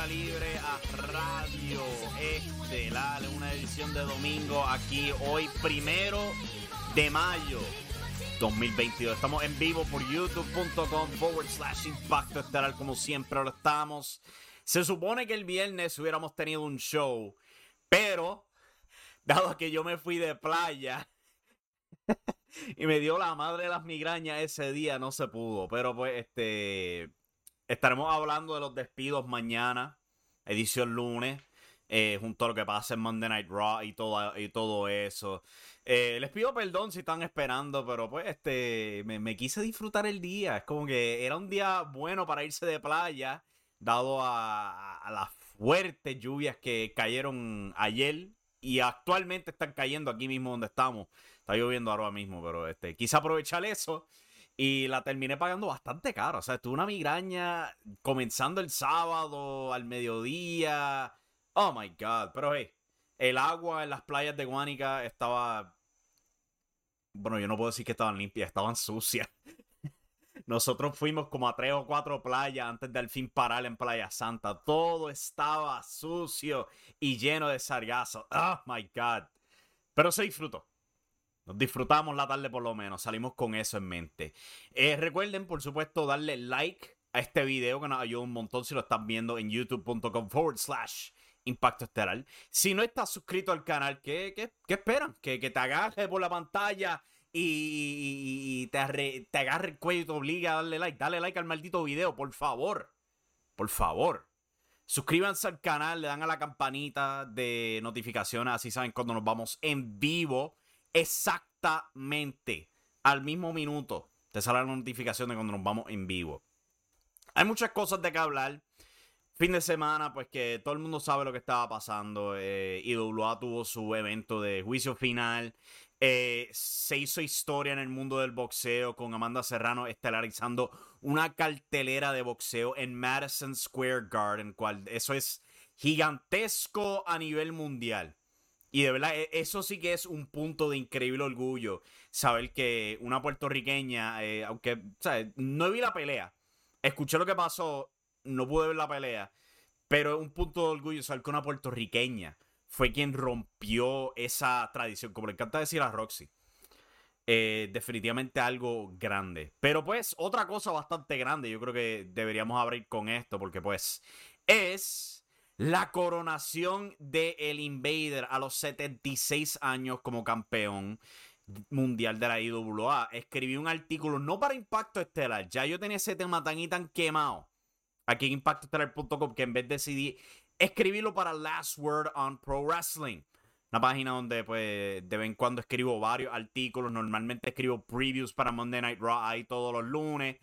Libre a Radio Estelar, una edición de domingo aquí hoy primero de mayo 2022. Estamos en vivo por youtube.com forward slash impacto estelar como siempre lo estamos. Se supone que el viernes hubiéramos tenido un show, pero dado que yo me fui de playa y me dio la madre de las migrañas ese día, no se pudo. Pero pues este Estaremos hablando de los despidos mañana, edición lunes, eh, junto a lo que pasa en Monday Night Raw y todo, y todo eso. Eh, les pido perdón si están esperando, pero pues este me, quise disfrutar el día. Es como que era un día bueno para irse de playa, dado a, las fuertes lluvias que cayeron ayer y actualmente están cayendo aquí mismo donde estamos. Está lloviendo ahora mismo, pero este quise aprovechar eso y la terminé pagando bastante caro. O sea, tuve una migraña comenzando el sábado al mediodía. Oh my God. Pero hey, el agua en las playas de Guánica estaba. Bueno, yo no puedo decir que estaban limpias, estaban sucias. Nosotros fuimos como a tres o cuatro playas antes de al fin parar en Playa Santa. Todo estaba sucio y lleno de sargazo. Oh my God. Pero se disfrutó. Nos disfrutamos la tarde por lo menos, salimos con eso en mente. Eh, recuerden, por supuesto, darle like a este video que nos ayuda un montón si lo están viendo en youtube.com forward slash impacto estelar. Si no estás suscrito al canal, ¿qué, qué, esperan? Que, te agarre por la pantalla y, te, te agarre el cuello y te obliga a darle like. Dale like al maldito video, por favor. Por favor. Suscríbanse al canal, le dan a la campanita de notificaciones, así saben cuando nos vamos en vivo exactamente al mismo minuto te sale la notificación de cuando nos vamos en vivo. Hay muchas cosas de que hablar. Fin de semana, pues que todo el mundo sabe lo que estaba pasando. Eh, IWA tuvo su evento de juicio final. Eh, se hizo historia en el mundo del boxeo con Amanda Serrano estelarizando una cartelera de boxeo en Madison Square Garden, cual eso es gigantesco a nivel mundial. Y de verdad, e, eso sí que es un punto de increíble orgullo. Saber que una puertorriqueña, eh, aunque, ¿sabes? No vi la pelea. Escuché lo que pasó, no pude ver la pelea. Pero es un punto de orgullo saber que una puertorriqueña fue quien rompió esa tradición. Como le encanta decir a Roxy. Eh, definitivamente algo grande. Pero pues, otra cosa bastante grande. Yo creo que deberíamos abrir con esto. Porque pues, es la coronación de el Invader a los 76 años como campeón mundial de la IWA. Escribí un artículo, no para Impacto Estelar, ya yo tenía ese tema tan y tan quemado aquí en impactoestelar.com que en vez decidí escribirlo para Last Word on Pro Wrestling. Una página donde pues de vez en cuando escribo varios artículos, normalmente escribo previews para Monday Night Raw ahí todos los lunes.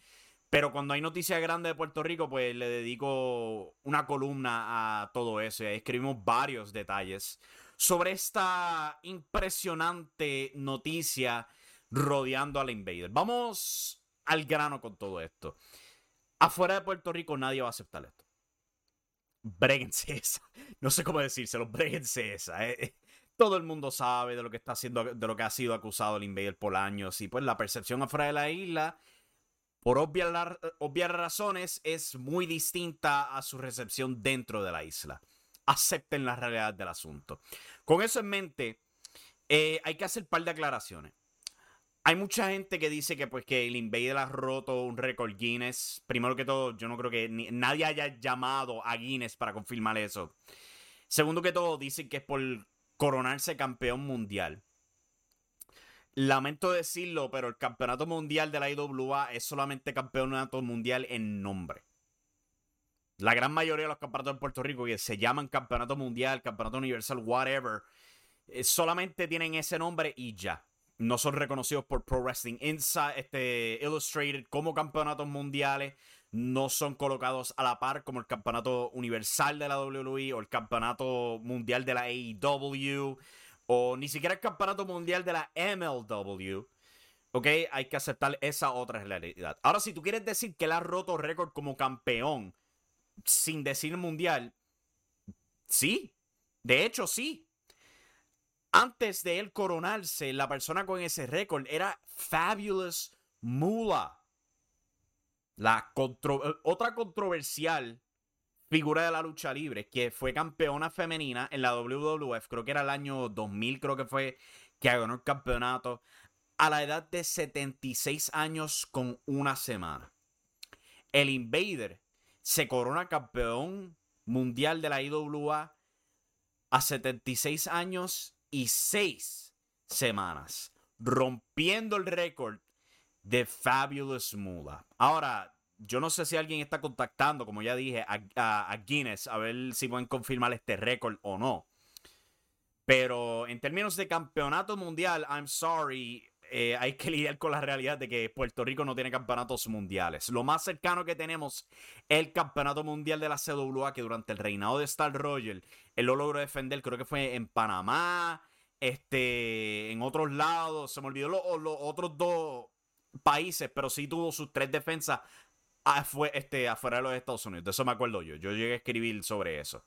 Pero cuando hay noticias grandes de Puerto Rico, pues le dedico una columna a todo eso. Escribimos varios detalles sobre esta impresionante noticia rodeando al Invader. Vamos al grano con todo esto. Afuera de Puerto Rico nadie va a aceptar esto. Bréguense esa. No sé cómo decírselo, bréguense esa. Eh. Todo el mundo sabe de lo que está haciendo, de lo que ha sido acusado el Invader por años. Y pues la percepción afuera de la isla por obvias, razones, es muy distinta a su recepción dentro de la isla. acepten la realidad del asunto. Con eso en mente, eh, hay que hacer un par de aclaraciones. Hay mucha gente que dice que pues que el Invader ha roto un récord Guinness. Primero que todo, yo no creo que nadie haya llamado a Guinness para confirmar eso. Segundo que todo, dicen que es por coronarse campeón mundial. Lamento decirlo, pero el campeonato mundial de la IWA es solamente campeonato mundial en nombre. La gran mayoría de los campeonatos en Puerto Rico que se llaman campeonato mundial, campeonato universal, whatever, eh, solamente tienen ese nombre y ya. No son reconocidos por Pro Wrestling Inside, este, Illustrated como campeonatos mundiales. No son colocados a la par como el campeonato universal de la WWE o el campeonato mundial de la AEW o ni siquiera el campeonato mundial de la MLW. Ok, hay que aceptar esa otra realidad. Ahora, si tú quieres decir que él ha roto récord como campeón sin decir mundial, sí. De hecho, sí. Antes de él coronarse, la persona con ese récord era Fabulous Moolah. La otra controversial figura de la lucha libre que fue campeona femenina en la WWF, creo que era el año 2000, creo que fue que ganó el campeonato a la edad de 76 años con una semana. El Invader se corona campeón mundial de la IWA a 76 años y 6 semanas, rompiendo el récord de Fabulous Moolah. Ahora, yo no sé si alguien está contactando, como ya dije, a, Guinness a ver si pueden confirmar este récord o no. Pero en términos de campeonato mundial, I'm sorry, eh, hay que lidiar con la realidad de que Puerto Rico no tiene campeonatos mundiales. Lo más cercano que tenemos es el campeonato mundial de la CWA, que durante el reinado de Star Roger, él lo logró defender, creo que fue en Panamá, este, en otros lados, se me olvidó los otros dos países, pero sí tuvo sus tres defensas este, afuera de los Estados Unidos. Eso me acuerdo yo. Yo llegué a escribir sobre eso.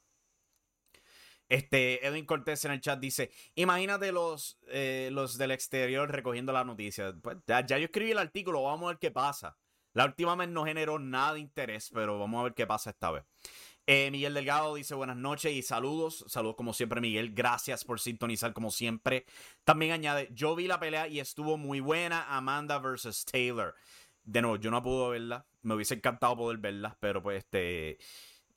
Este, Edwin Cortés en el chat dice: Imagínate los, eh, los del exterior recogiendo la noticia. Pues ya, yo escribí el artículo, vamos a ver qué pasa. La última vez no generó nada de interés, pero vamos a ver qué pasa esta vez. Eh, Miguel Delgado dice buenas noches y saludos. Saludos como siempre, Miguel. Gracias por sintonizar como siempre. También añade, yo vi la pelea y estuvo muy buena. Amanda versus Taylor. De nuevo, yo no pude verla. Me hubiese encantado poder verla, pero pues este...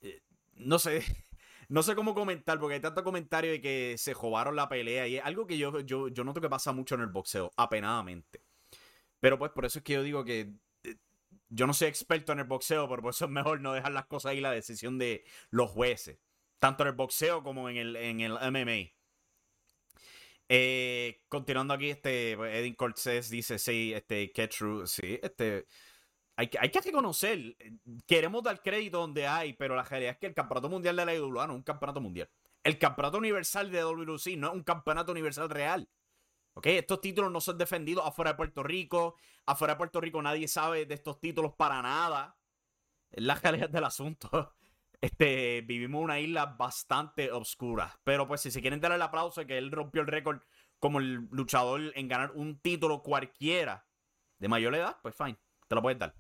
Eh, no sé, no sé cómo comentar, porque hay tanto comentario de que se jobaron la pelea y es algo que yo, yo, yo noto que pasa mucho en el boxeo, apenadamente. Pero pues por eso es que yo digo que eh, yo no soy experto en el boxeo, pero por eso es mejor no dejar las cosas ahí la decisión de los jueces, tanto en el boxeo como en el, en el MMA. Eh, continuando aquí, este, pues, Edin Cortés dice, sí, este, que true, sí, este, hay que, hay que reconocer, queremos dar crédito donde hay, pero la realidad es que el campeonato mundial de la IWA no es un campeonato mundial. El campeonato universal de WC no es un campeonato universal real. ¿Ok? Estos títulos no son defendidos afuera de Puerto Rico. Afuera de Puerto Rico nadie sabe de estos títulos para nada. Es la realidad del asunto. Este, vivimos una isla bastante oscura. Pero pues si se quieren dar el aplauso que él rompió el récord como el luchador en ganar un título cualquiera de mayor edad, pues fine, te lo puedes dar.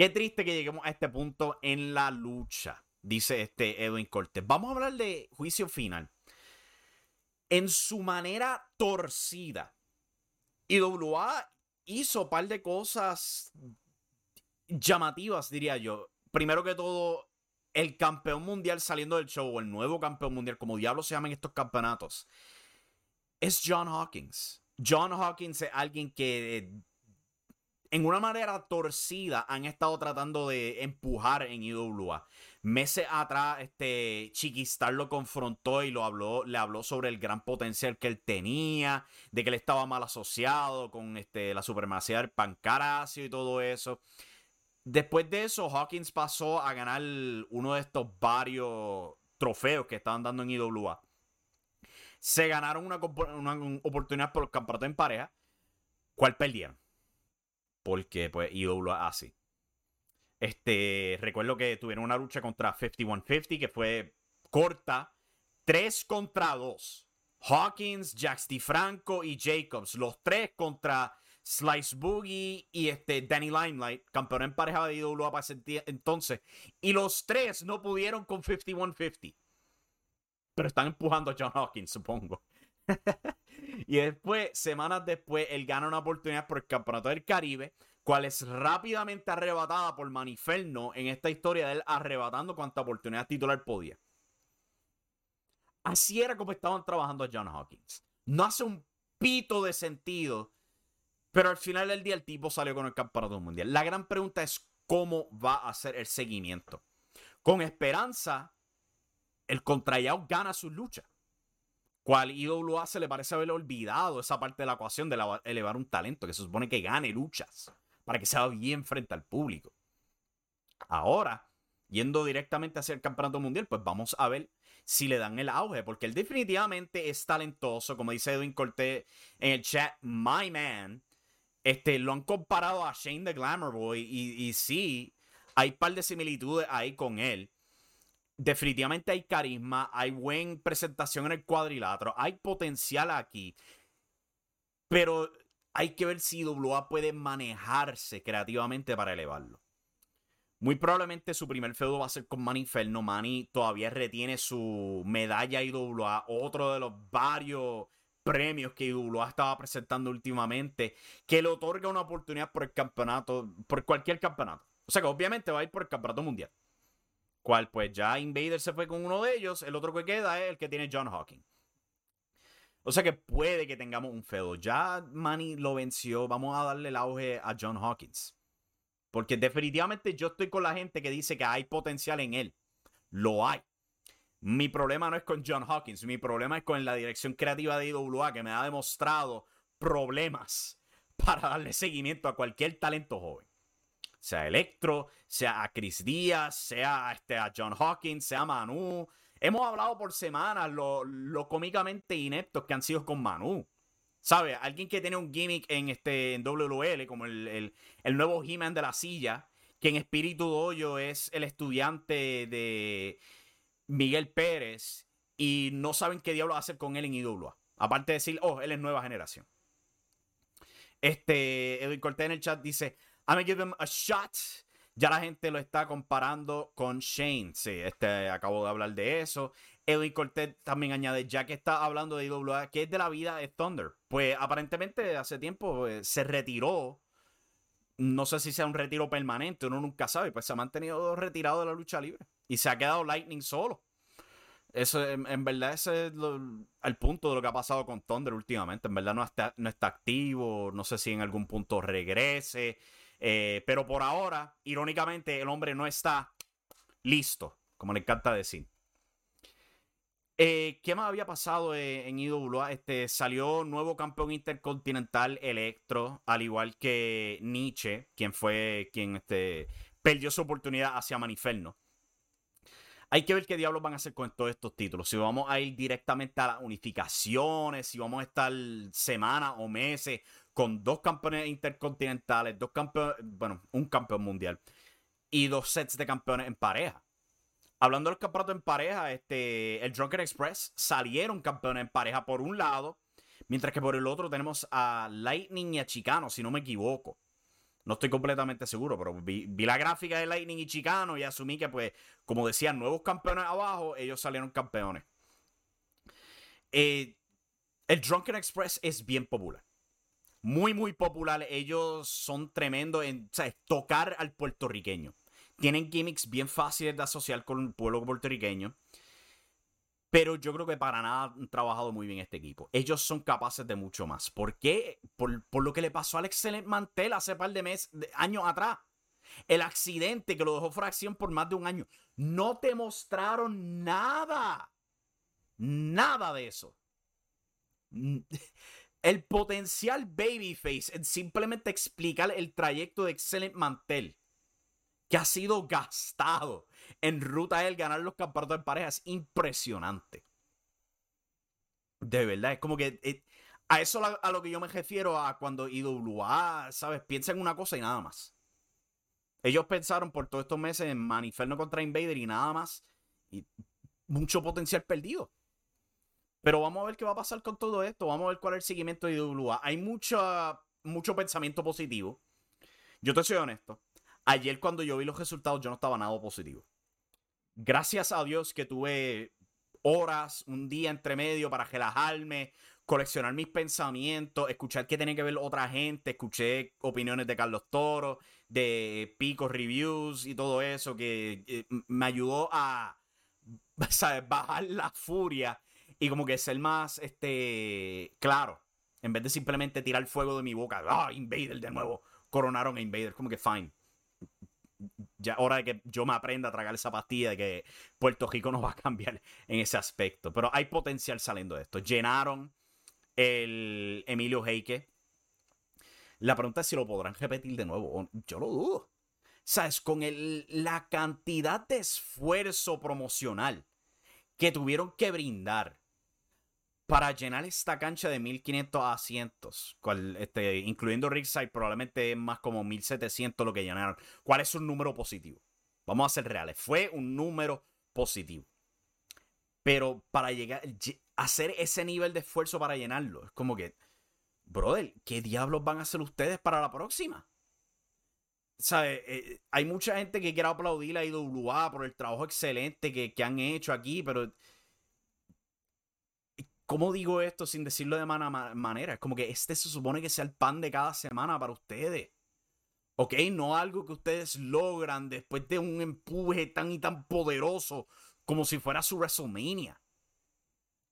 Qué triste que lleguemos a este punto en la lucha, dice este Edwin Cortés. Vamos a hablar de juicio final. En su manera torcida, IWA hizo un par de cosas llamativas, diría yo. Primero que todo, el campeón mundial saliendo del show, o el nuevo campeón mundial, como diablos se llaman estos campeonatos, es John Hawkins. John Hawkins es alguien que en una manera torcida han estado tratando de empujar en IWA. Meses atrás, este Chiquistar lo confrontó y lo habló, le habló sobre el gran potencial que él tenía, de que él estaba mal asociado con este, la supremacía del pancaracio y todo eso. Después de eso, Hawkins pasó a ganar uno de estos varios trofeos que estaban dando en IWA. Se ganaron una, oportunidad por el campeonato en pareja, ¿Cuál perdieron porque pues IWA así. Este, recuerdo que tuvieron una lucha contra 5150 que fue corta, 3 contra 2. Hawkins, Jax DiFranco y Jacobs, los tres contra Slice Boogie y este Danny Limelight, campeón en pareja de IWA para ese entonces. Y los tres no pudieron con 5150. pero están empujando a John Hawkins, supongo. y después, semanas después, él gana una oportunidad por el Campeonato del Caribe, cual es rápidamente arrebatada por Maniferno en esta historia de él arrebatando cuanta oportunidad titular podía. Así era como estaban trabajando a John Hawkins. No hace un pito de sentido, pero al final del día el tipo salió con el campeonato mundial. La gran pregunta es cómo va a ser el seguimiento. Con esperanza, el contrayao gana su lucha. Cual IWA se le parece haber olvidado esa parte de la ecuación de elevar un talento que se supone que gane luchas para que sea bien frente al público. Ahora, yendo directamente hacia el campeonato mundial, pues vamos a ver si le dan el auge, porque él definitivamente es talentoso, como dice Edwin Cortés en el chat, my man. Este, lo han comparado a Shane the Glamour Boy y, y sí, hay un par de similitudes ahí con él. Definitivamente hay carisma, hay buena presentación en el cuadrilátero, hay potencial aquí. Pero hay que ver si WA puede manejarse creativamente para elevarlo. Muy probablemente su primer feudo va a ser con Manny Inferno. Manny todavía retiene su medalla IWA, otro de los varios premios que IWA estaba presentando últimamente, que le otorga una oportunidad por el campeonato, por cualquier campeonato. O sea que obviamente va a ir por el campeonato mundial. Cual pues ya Invader se fue con uno de ellos, el otro que queda es el que tiene John Hawking. O sea que puede que tengamos un feudo. Ya Manny lo venció, vamos a darle el auge a John Hawkins. Porque definitivamente yo estoy con la gente que dice que hay potencial en él. Lo hay. Mi problema no es con John Hawkins, mi problema es con la dirección creativa de IWA que me ha demostrado problemas para darle seguimiento a cualquier talento joven. Sea Electro, sea a Chris Díaz, sea este, a John Hawkins, sea Manu. Hemos hablado por semanas lo, lo cómicamente ineptos que han sido con Manu. ¿Sabes? Alguien que tiene un gimmick en, este, en WL, como el, nuevo He-Man de la silla, que en Espíritu Doyo es el estudiante de Miguel Pérez, y no saben qué diablo hacer con él en IWA. Aparte de decir, oh, él es nueva generación. Este, Edwin Cortés en el chat dice, I'm gonna give him a shot. Ya la gente lo está comparando con Shane. Sí, este, acabo de hablar de eso. Edwin Cortés también añade, ya que está hablando de IWA, ¿qué es de la vida de Thunder? Pues aparentemente hace tiempo eh, se retiró. No sé si sea un retiro permanente, uno nunca sabe. Pues se ha mantenido retirado de la lucha libre. Y se ha quedado Lightning solo. Eso, en, verdad, ese es el punto de lo que ha pasado con Thunder últimamente. En verdad no está, no está activo. No sé si en algún punto regrese. Eh, pero por ahora, irónicamente, el hombre no está listo, como le encanta decir. Eh, ¿Qué más había pasado eh, en IWA? Este, salió nuevo campeón intercontinental Electro, al igual que Nietzsche, quien fue quien este, perdió su oportunidad hacia Maniferno. Hay que ver qué diablos van a hacer con todos estos títulos. Si vamos a ir directamente a las unificaciones, si vamos a estar semanas o meses con dos campeones intercontinentales, dos campeones, bueno, un campeón mundial y dos sets de campeones en pareja. Hablando del campeonato en pareja, este, el Drunken Express salieron campeones en pareja por un lado, mientras que por el otro tenemos a Lightning y a Chicano, si no me equivoco. No estoy completamente seguro, pero vi, la gráfica de Lightning y Chicano y asumí que, pues, como decían, nuevos campeones abajo, ellos salieron campeones. Eh, el Drunken Express es bien popular. Muy, muy popular. Ellos son tremendos en tocar al puertorriqueño. Tienen gimmicks bien fáciles de asociar con el pueblo puertorriqueño. Pero yo creo que para nada han trabajado muy bien este equipo. Ellos son capaces de mucho más. ¿Por qué? Por, lo que le pasó al excelente Mantel hace par de meses, años atrás. El accidente que lo dejó fuera acción por más de un año. No te mostraron nada. Nada de eso. El potencial babyface en simplemente explicar el trayecto de Excellent Mantel que ha sido gastado en ruta a él ganar los campeonatos de pareja es impresionante. De verdad, es como que eh, a eso a lo que yo me refiero a cuando IWA, ¿sabes? Piensa en una cosa y nada más. Ellos pensaron por todos estos meses en Maniferno contra Invader y nada más. Y mucho potencial perdido. Pero vamos a ver qué va a pasar con todo esto. Vamos a ver cuál es el seguimiento de IWA. Hay mucho, mucho pensamiento positivo. Yo te soy honesto. Ayer cuando yo vi los resultados yo no estaba nada positivo. Gracias a Dios que tuve horas, un día entre medio para relajarme, coleccionar mis pensamientos, escuchar qué tiene que ver otra gente, escuché opiniones de Carlos Toro, de Pico Reviews y todo eso, que eh, me ayudó a bajar la furia y como que ser más este claro, en vez de simplemente tirar fuego de mi boca, ah, Invader de nuevo, coronaron a Invader, como que fine. Ya hora de que yo me aprenda a tragar esa pastilla de que Puerto Rico no va a cambiar en ese aspecto. Pero hay potencial saliendo de esto. Llenaron el Emilio Heike. La pregunta es si lo podrán repetir de nuevo. Yo lo dudo. ¿Sabes? Con el, la cantidad de esfuerzo promocional que tuvieron que brindar para llenar esta cancha de 1500 asientos, cual, este, incluyendo Ringside, probablemente es más como 1700 lo que llenaron. ¿Cuál es un número positivo? Vamos a ser reales. Fue un número positivo. Pero para llegar, hacer ese nivel de esfuerzo para llenarlo, es como que, brother, ¿qué diablos van a hacer ustedes para la próxima? ¿Sabe? Eh, hay mucha gente que quiere aplaudir a IWA por el trabajo excelente que han hecho aquí, pero ¿Cómo digo esto sin decirlo de manera? Es como que este se supone que sea el pan de cada semana para ustedes. ¿Ok? No algo que ustedes logran después de un empuje tan y tan poderoso como si fuera su WrestleMania.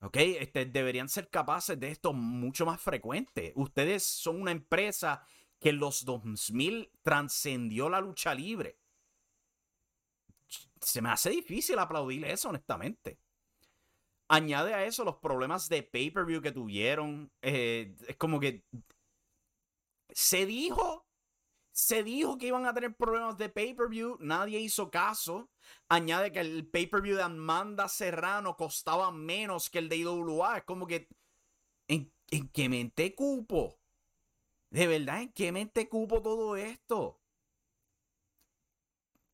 ¿Ok? Este, deberían ser capaces de esto mucho más frecuente. Ustedes son una empresa que en los 2000 trascendió la lucha libre. Se me hace difícil aplaudir eso, honestamente. Añade a eso los problemas de pay-per-view que tuvieron. Eh, es como que se dijo, se dijo que iban a tener problemas de pay-per-view, nadie hizo caso. Añade que el pay-per-view de Amanda Serrano costaba menos que el de IWA. Es como que, ¿en, en qué mente cupo? De verdad, ¿en qué mente cupo todo esto?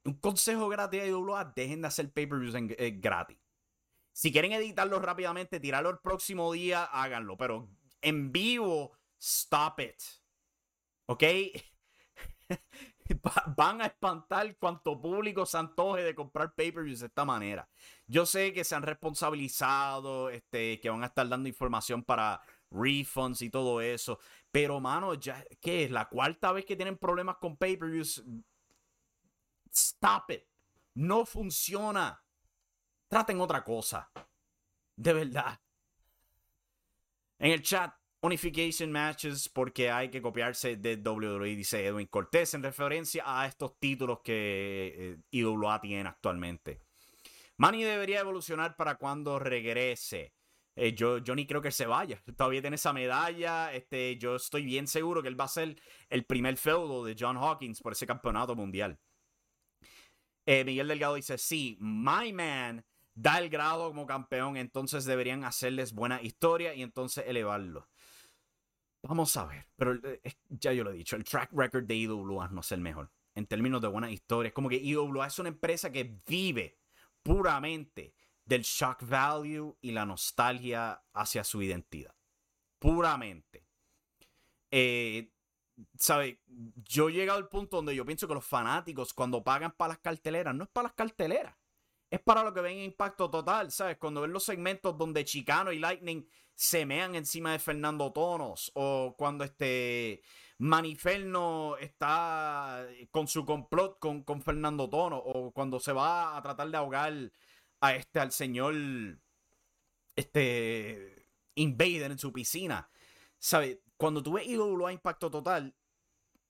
Un consejo gratis a IWA, dejen de hacer pay-per-views eh, gratis. Si quieren editarlo rápidamente, tirarlo el próximo día, háganlo. Pero en vivo, stop it. ¿Ok? Van a espantar cuanto público se antoje de comprar pay-per-views de esta manera. Yo sé que se han responsabilizado, este, que van a estar dando información para refunds y todo eso. Pero, mano, ya, ¿qué es? La cuarta vez que tienen problemas con pay-per-views. Stop it. No funciona. Traten otra cosa. De verdad. En el chat, Unification Matches porque hay que copiarse de WWE, dice Edwin Cortés, en referencia a estos títulos que eh, IWA tiene actualmente. Manny debería evolucionar para cuando regrese. Eh, yo, ni creo que se vaya. Todavía tiene esa medalla. Este, yo estoy bien seguro que él va a ser el primer feudo de John Hawkins por ese campeonato mundial. Eh, Miguel Delgado dice: Sí, my man da el grado como campeón, entonces deberían hacerles buena historia y entonces elevarlo. Vamos a ver, pero eh, ya yo lo he dicho, el track record de IWA no es el mejor en términos de buena historia. Es como que IWA es una empresa que vive puramente del shock value y la nostalgia hacia su identidad. Puramente. Eh, ¿Sabe? Yo he llegado al punto donde yo pienso que los fanáticos, cuando pagan para las carteleras, no es para las carteleras es para lo que ven impacto total, ¿sabes? Cuando ven los segmentos donde Chicano y Lightning se mean encima de Fernando Tonos, o cuando este Maniferno está con su complot con, con Fernando Tono, o cuando se va a tratar de ahogar a este, al señor este Invader en su piscina. ¿Sabes? Cuando tú ves IWA Impacto Total,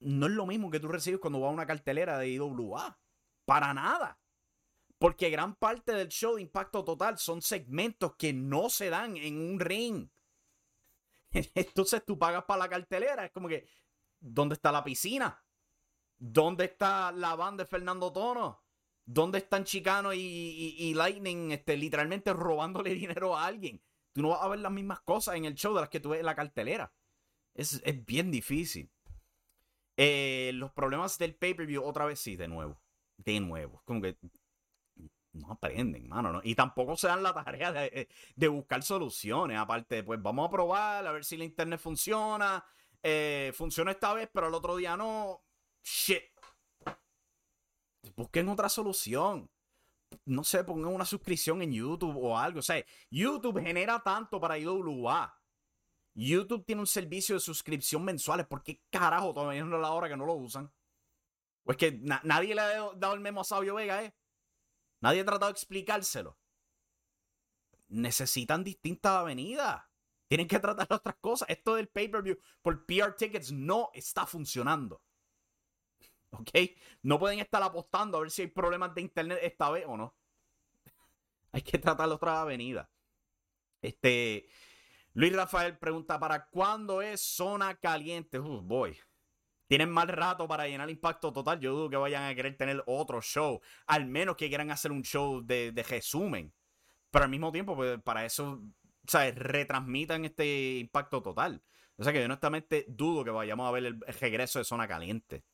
no es lo mismo que tú recibes cuando vas a una cartelera de IWA. Para nada. Porque gran parte del show de impacto total son segmentos que no se dan en un ring. Entonces tú pagas para la cartelera. Es como que, ¿dónde está la piscina? ¿Dónde está la banda de Fernando Tono? ¿Dónde están Chicano y, Lightning este, literalmente robándole dinero a alguien? Tú no vas a ver las mismas cosas en el show de las que tú ves en la cartelera. Es, bien difícil. Eh, los problemas del pay-per-view, otra vez sí, de nuevo. De nuevo. Como que no aprenden, mano. ¿no? Y tampoco se dan la tarea de, de, buscar soluciones. Aparte, pues vamos a probar, a ver si la internet funciona. Eh, funciona esta vez, pero el otro día no. Shit. Busquen otra solución. no sé, pongan una suscripción en YouTube o algo. O sea, YouTube genera tanto para IWA. YouTube tiene un servicio de suscripción mensuales. ¿Por qué carajo todavía no es la hora que no lo usan? Pues que nadie le ha dado el memo a Sabio Vega, ¿eh? Nadie ha tratado de explicárselo. Necesitan distintas avenidas. Tienen que tratar otras cosas. Esto del pay-per-view por PR tickets no está funcionando. ¿Ok? No pueden estar apostando a ver si hay problemas de internet esta vez o no. hay que tratar otra avenida. Este. Luis Rafael pregunta: ¿para cuándo es zona caliente? Boy. Tienen mal rato para llenar impacto total. Yo dudo que vayan a querer tener otro show. Al menos que quieran hacer un show de, resumen. Pero al mismo tiempo, pues, para eso, sea, retransmitan este impacto total. O sea que yo honestamente dudo que vayamos a ver el regreso de Zona Caliente.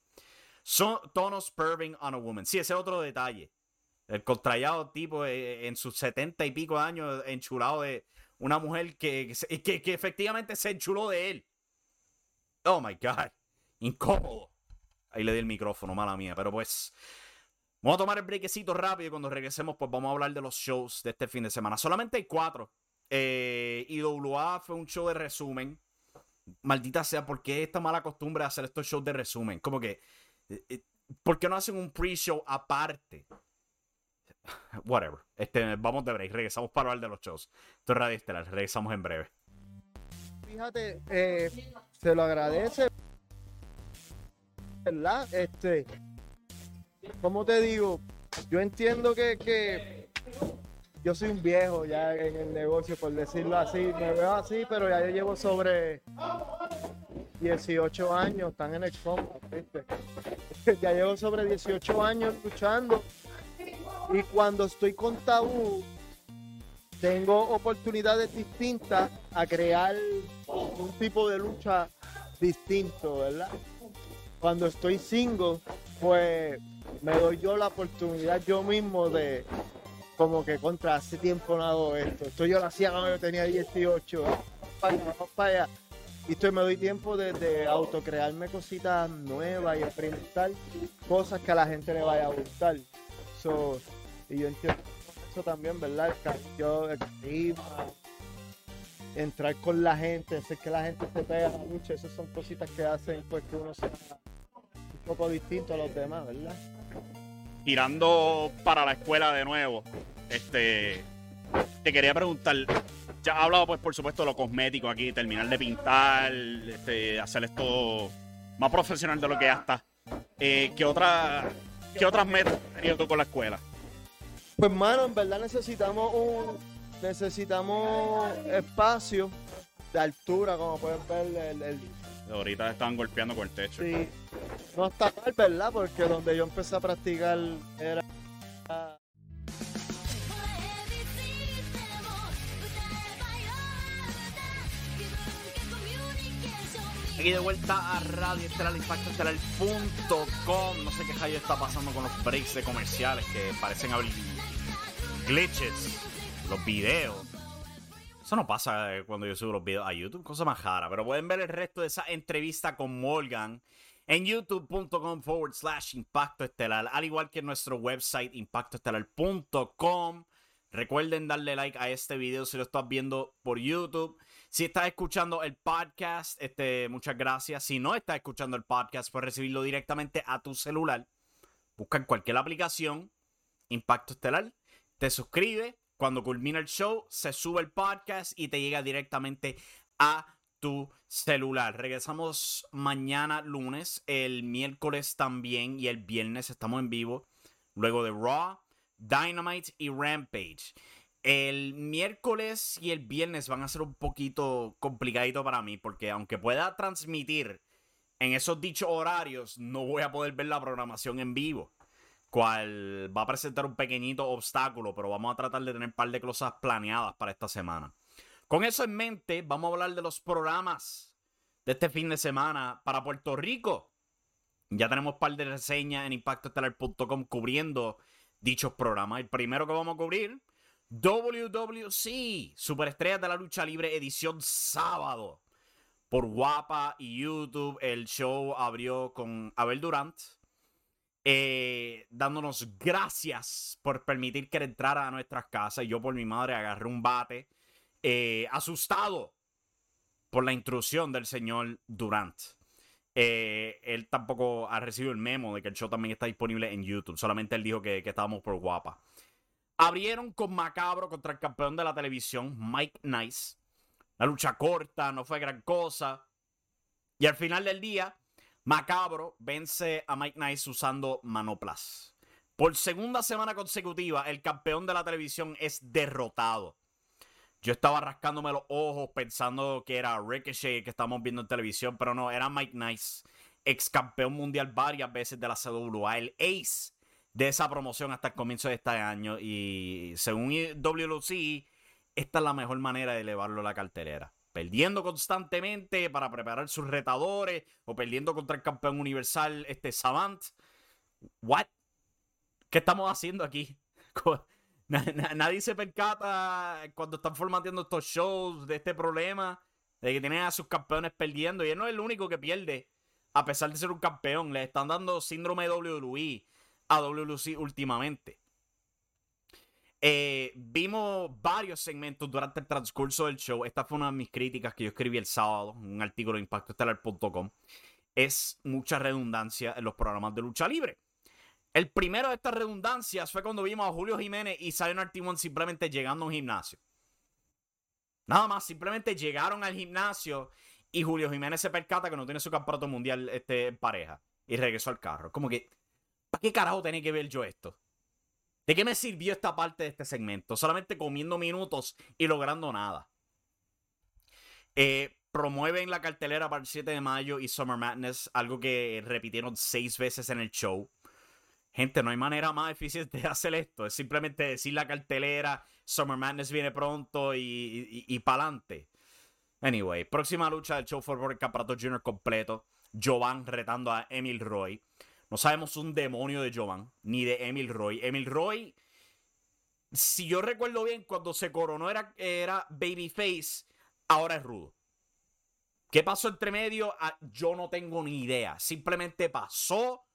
Son, Tonos Perving on a Woman. Sí, ese es otro detalle. El contrallado tipo eh, en sus setenta y pico años enchulado de una mujer que, que, que efectivamente se enchuló de él. Oh my God incómodo. Ahí le di el micrófono, mala mía. Pero pues, vamos a tomar el brequecito rápido y cuando regresemos, pues vamos a hablar de los shows de este fin de semana. Solamente hay cuatro. Eh, IWA fue un show de resumen. Maldita sea, ¿por qué esta mala costumbre de hacer estos shows de resumen? Como que, eh, eh, ¿por qué no hacen un pre-show aparte? Whatever. Este, vamos de break. Regresamos para hablar de los shows. Esto es Radio Estelar. Regresamos en breve. Fíjate, eh, se lo agradece ¿verdad? Este, ¿cómo te digo? Yo entiendo que, yo soy un viejo ya en el negocio, por decirlo así. Me veo así, pero ya yo llevo sobre 18 años, están en el ¿viste? Ya llevo sobre 18 años luchando. Y cuando estoy con tabú, tengo oportunidades distintas a crear un tipo de lucha distinto, ¿verdad? Cuando estoy single, pues me doy yo la oportunidad yo mismo de, como que contra hace tiempo no hago esto. Esto yo lo hacía cuando yo tenía 18, vamos para allá. Y estoy, me doy tiempo de, de autocrearme cositas nuevas y experimentar cosas que a la gente le vaya a gustar. y yo entiendo eso también, ¿verdad? El el entrar con la gente, hacer que la gente se pega mucho, esas son cositas que hacen pues que uno sea poco distinto a los demás, ¿verdad? Tirando para la escuela de nuevo, este, te quería preguntar, ya has hablado pues por supuesto de lo cosmético aquí, terminar de pintar, este, hacer esto más profesional de lo que ya está. Eh, ¿qué, otra, ¿Qué otras metas has tenido tú con la escuela? Pues mano, en verdad necesitamos un necesitamos espacio de altura, como pueden ver el Ahorita estaban golpeando con el techo. Sí. No está mal, ¿verdad? Porque donde yo empecé a practicar era... Aquí de vuelta a Radio Estelar Impacto Estelar.com. No sé qué rayo está pasando con los breaks de comerciales que parecen abrir glitches. Los videos. Eso no pasa eh, cuando yo subo los videos a YouTube, cosa más rara. Pero pueden ver el resto de esa entrevista con Morgan en youtube.com forward slash impacto estelar, al igual que nuestro website impactoestelar.com. Recuerden darle like a este video si lo estás viendo por YouTube. Si estás escuchando el podcast, este, muchas gracias. Si no estás escuchando el podcast, puedes recibirlo directamente a tu celular. Busca en cualquier aplicación Impacto Estelar, te suscribes cuando culmina el show, se sube el podcast y te llega directamente a tu celular. Regresamos mañana lunes, el miércoles también y el viernes estamos en vivo. Luego de Raw, Dynamite y Rampage. El miércoles y el viernes van a ser un poquito complicadito para mí porque aunque pueda transmitir en esos dichos horarios, no voy a poder ver la programación en vivo cual va a presentar un pequeñito obstáculo, pero vamos a tratar de tener un par de cosas planeadas para esta semana. Con eso en mente, vamos a hablar de los programas de este fin de semana para Puerto Rico. Ya tenemos un par de reseñas en impactoestelar.com cubriendo dichos programas. El primero que vamos a cubrir, WWC, Superestrellas de la Lucha Libre, edición sábado. Por Guapa y YouTube, el show abrió con Abel Durant eh, dándonos gracias por permitir que entrara a nuestras casas. Yo por mi madre agarré un bate, eh, asustado por la intrusión del señor Durant. Eh, él tampoco ha recibido el memo de que el show también está disponible en YouTube. Solamente él dijo que, que estábamos por guapa. Abrieron con Macabro contra el campeón de la televisión, Mike Nice. La lucha corta, no fue gran cosa. Y al final del día, Macabro vence a Mike Nice usando Manoplas. Por segunda semana consecutiva, el campeón de la televisión es derrotado. Yo estaba rascándome los ojos pensando que era Ricochet que estamos viendo en televisión, pero no, era Mike Nice, ex campeón mundial varias veces de la CWA, el ace de esa promoción hasta el comienzo de este año. Y según WLC, esta es la mejor manera de elevarlo a la cartelera. Perdiendo constantemente para preparar sus retadores o perdiendo contra el campeón universal, este Savant. ¿What? ¿Qué estamos haciendo aquí? Nadie se percata cuando están formateando estos shows de este problema, de que tienen a sus campeones perdiendo. Y él no es el único que pierde, a pesar de ser un campeón. Le están dando síndrome de WWE a WLC últimamente. Eh, vimos varios segmentos durante el transcurso del show. Esta fue una de mis críticas que yo escribí el sábado en un artículo de impactoestelar.com. Es mucha redundancia en los programas de lucha libre. El primero de estas redundancias fue cuando vimos a Julio Jiménez y Zion Timon simplemente llegando a un gimnasio. Nada más, simplemente llegaron al gimnasio y Julio Jiménez se percata que no tiene su campeonato mundial este, en pareja y regresó al carro. Como que, ¿Para qué carajo tenía que ver yo esto? ¿De qué me sirvió esta parte de este segmento? Solamente comiendo minutos y logrando nada. Eh, promueven la cartelera para el 7 de mayo y Summer Madness, algo que repitieron seis veces en el show. Gente, no hay manera más eficiente de hacer esto. Es simplemente decir la cartelera, Summer Madness viene pronto y, y, adelante. Anyway, próxima lucha del show for el campeonato junior completo. Jovan retando a Emil Roy. No sabemos un demonio de Jovan, ni de Emil Roy. Emil Roy, si yo recuerdo bien, cuando se coronó era, era Babyface, ahora es rudo. ¿Qué pasó entre medio? Ah, yo no tengo ni idea. Simplemente pasó.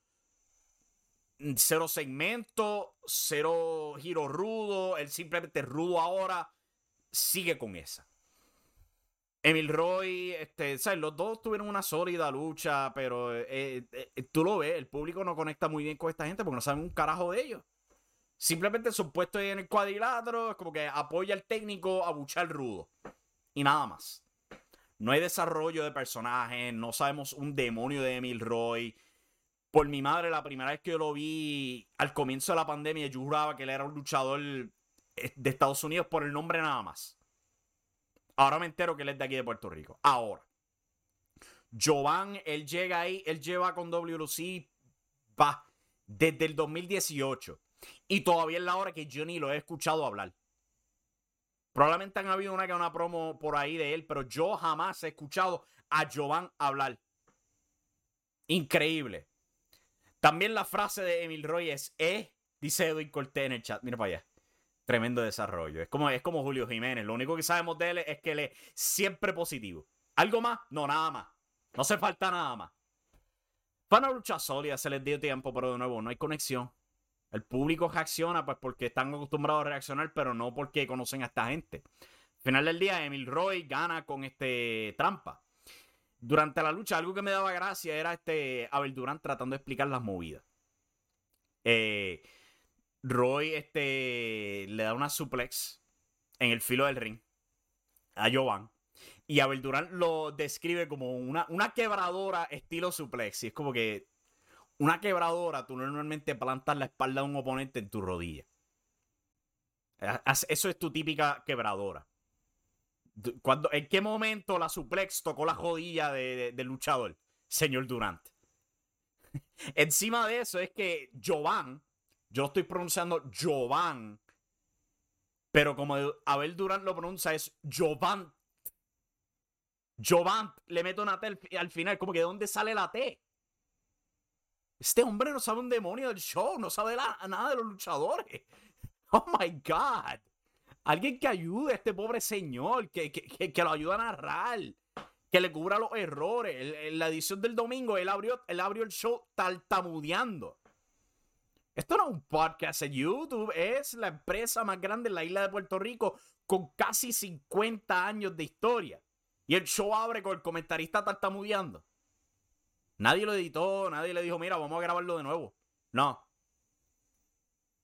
Cero segmento, cero giro rudo. Él simplemente rudo ahora. Sigue con esa. Emil Roy, este, ¿sabes? Los dos tuvieron una sólida lucha, pero eh, eh, tú lo ves, el público no conecta muy bien con esta gente porque no saben un carajo de ellos. Simplemente son puestos en el cuadrilátero, es como que apoya al técnico a buchar rudo. Y nada más. No hay desarrollo de personajes, no sabemos un demonio de Emil Roy. Por mi madre, la primera vez que yo lo vi al comienzo de la pandemia, yo juraba que él era un luchador eh, de Estados Unidos por el nombre nada más. Ahora me entero que él es de aquí de Puerto Rico. Ahora. Jovan, él llega ahí, él lleva con WLC va desde el 2018. Y todavía es la hora que yo ni lo he escuchado hablar. Probablemente han habido una que una promo por ahí de él, pero yo jamás he escuchado a Jovan hablar. Increíble. También la frase de Emil Roy es, eh, dice Edwin Cortés en el chat. Mira para allá tremendo desarrollo. Es como, es como Julio Jiménez. Lo único que sabemos de él es que él es siempre positivo. ¿Algo más? No, nada más. No hace falta nada más. Fue una lucha sólida, se les dio tiempo, pero de nuevo, no hay conexión. El público reacciona pues porque están acostumbrados a reaccionar, pero no porque conocen a esta gente. Al final del día, Emil Roy gana con este trampa. Durante la lucha, algo que me daba gracia era este Abel Durán tratando de explicar las movidas. Eh, Roy este, le da una suplex en el filo del ring a Jovan. Y Abel Durán lo describe como una, una quebradora estilo suplex. Y es como que una quebradora, tú normalmente plantas la espalda de un oponente en tu rodilla. Eso es tu típica quebradora. Cuando, ¿En qué momento la suplex tocó la rodilla del luchador? Señor Durant. Encima de eso es que Jovan yo estoy pronunciando Jovan. Pero como Abel Durán lo pronuncia es Jovan. Jovan le meto una T al final, como que de dónde sale la T. Este hombre no sabe un demonio del show, no sabe nada de los luchadores. Oh my God. Alguien que ayude a este pobre señor, que, que, lo ayude a narrar, que le cubra los errores. En la edición del domingo, él abrió, él abrió el show tartamudeando. Esto no es un podcast en YouTube, es la empresa más grande en la isla de Puerto Rico con casi 50 años de historia. Y el show abre con el comentarista tartamudeando. Nadie lo editó, nadie le dijo, mira, vamos a grabarlo de nuevo. No.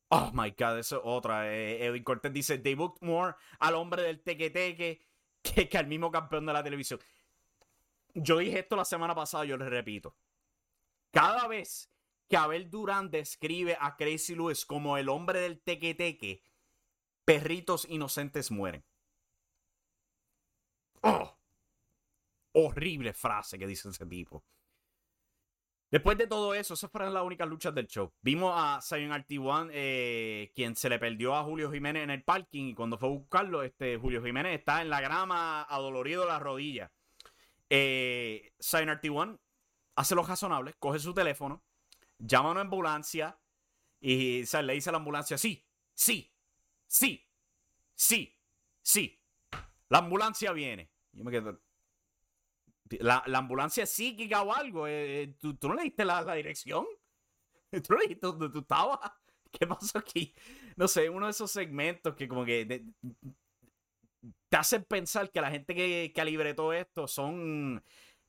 Oh my God, eso es otra. Eh, Edwin Cortés dice: They booked more al hombre del teque-teque que, que al mismo campeón de la televisión. Yo dije esto la semana pasada, yo les repito. Cada vez que Abel Durán describe a Crazy Lewis como el hombre del teque-teque, perritos inocentes mueren. Oh, horrible frase que dice ese tipo. Después de todo eso, esas fueron las únicas luchas del show. Vimos a Zion RT1, eh, quien se le perdió a Julio Jiménez en el parking. Y cuando fue a buscarlo, este, Julio Jiménez está en la grama, adolorido la rodilla. Eh, Zion RT1 hace lo razonable, coge su teléfono, llama a una ambulancia y le dice a la ambulancia: Sí, sí, sí, sí, sí. La ambulancia viene. Yo me quedo. La, ambulancia es psíquica o algo. Eh, eh, ¿tú, no leíste la, la dirección? ¿Tú no leíste dónde tú estabas? ¿Qué pasó aquí? No sé, uno de esos segmentos que como que te hacen pensar que la gente que, que todo esto son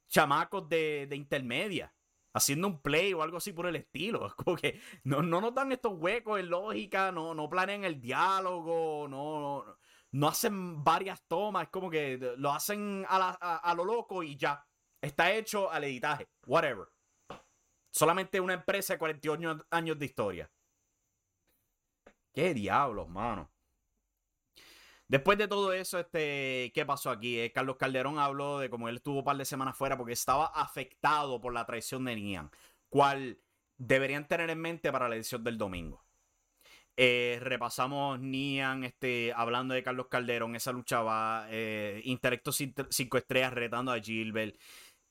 chamacos de, de, intermedia, haciendo un play o algo así por el estilo. Es como que no, no nos dan estos huecos en lógica, no, no planean el diálogo, no, no hacen varias tomas, es como que lo hacen a, lo loco y ya. Está hecho al editaje, whatever. Solamente una empresa de 48 años de historia. ¿Qué diablos, mano? Después de todo eso, este, ¿qué pasó aquí? Eh, Carlos Calderón habló de cómo él estuvo un par de semanas fuera porque estaba afectado por la traición de Nian, cual deberían tener en mente para la edición del domingo. Eh, repasamos Nian este, hablando de Carlos Calderón. Esa lucha va. Eh, Intelecto 5 estrellas retando a Gilbert.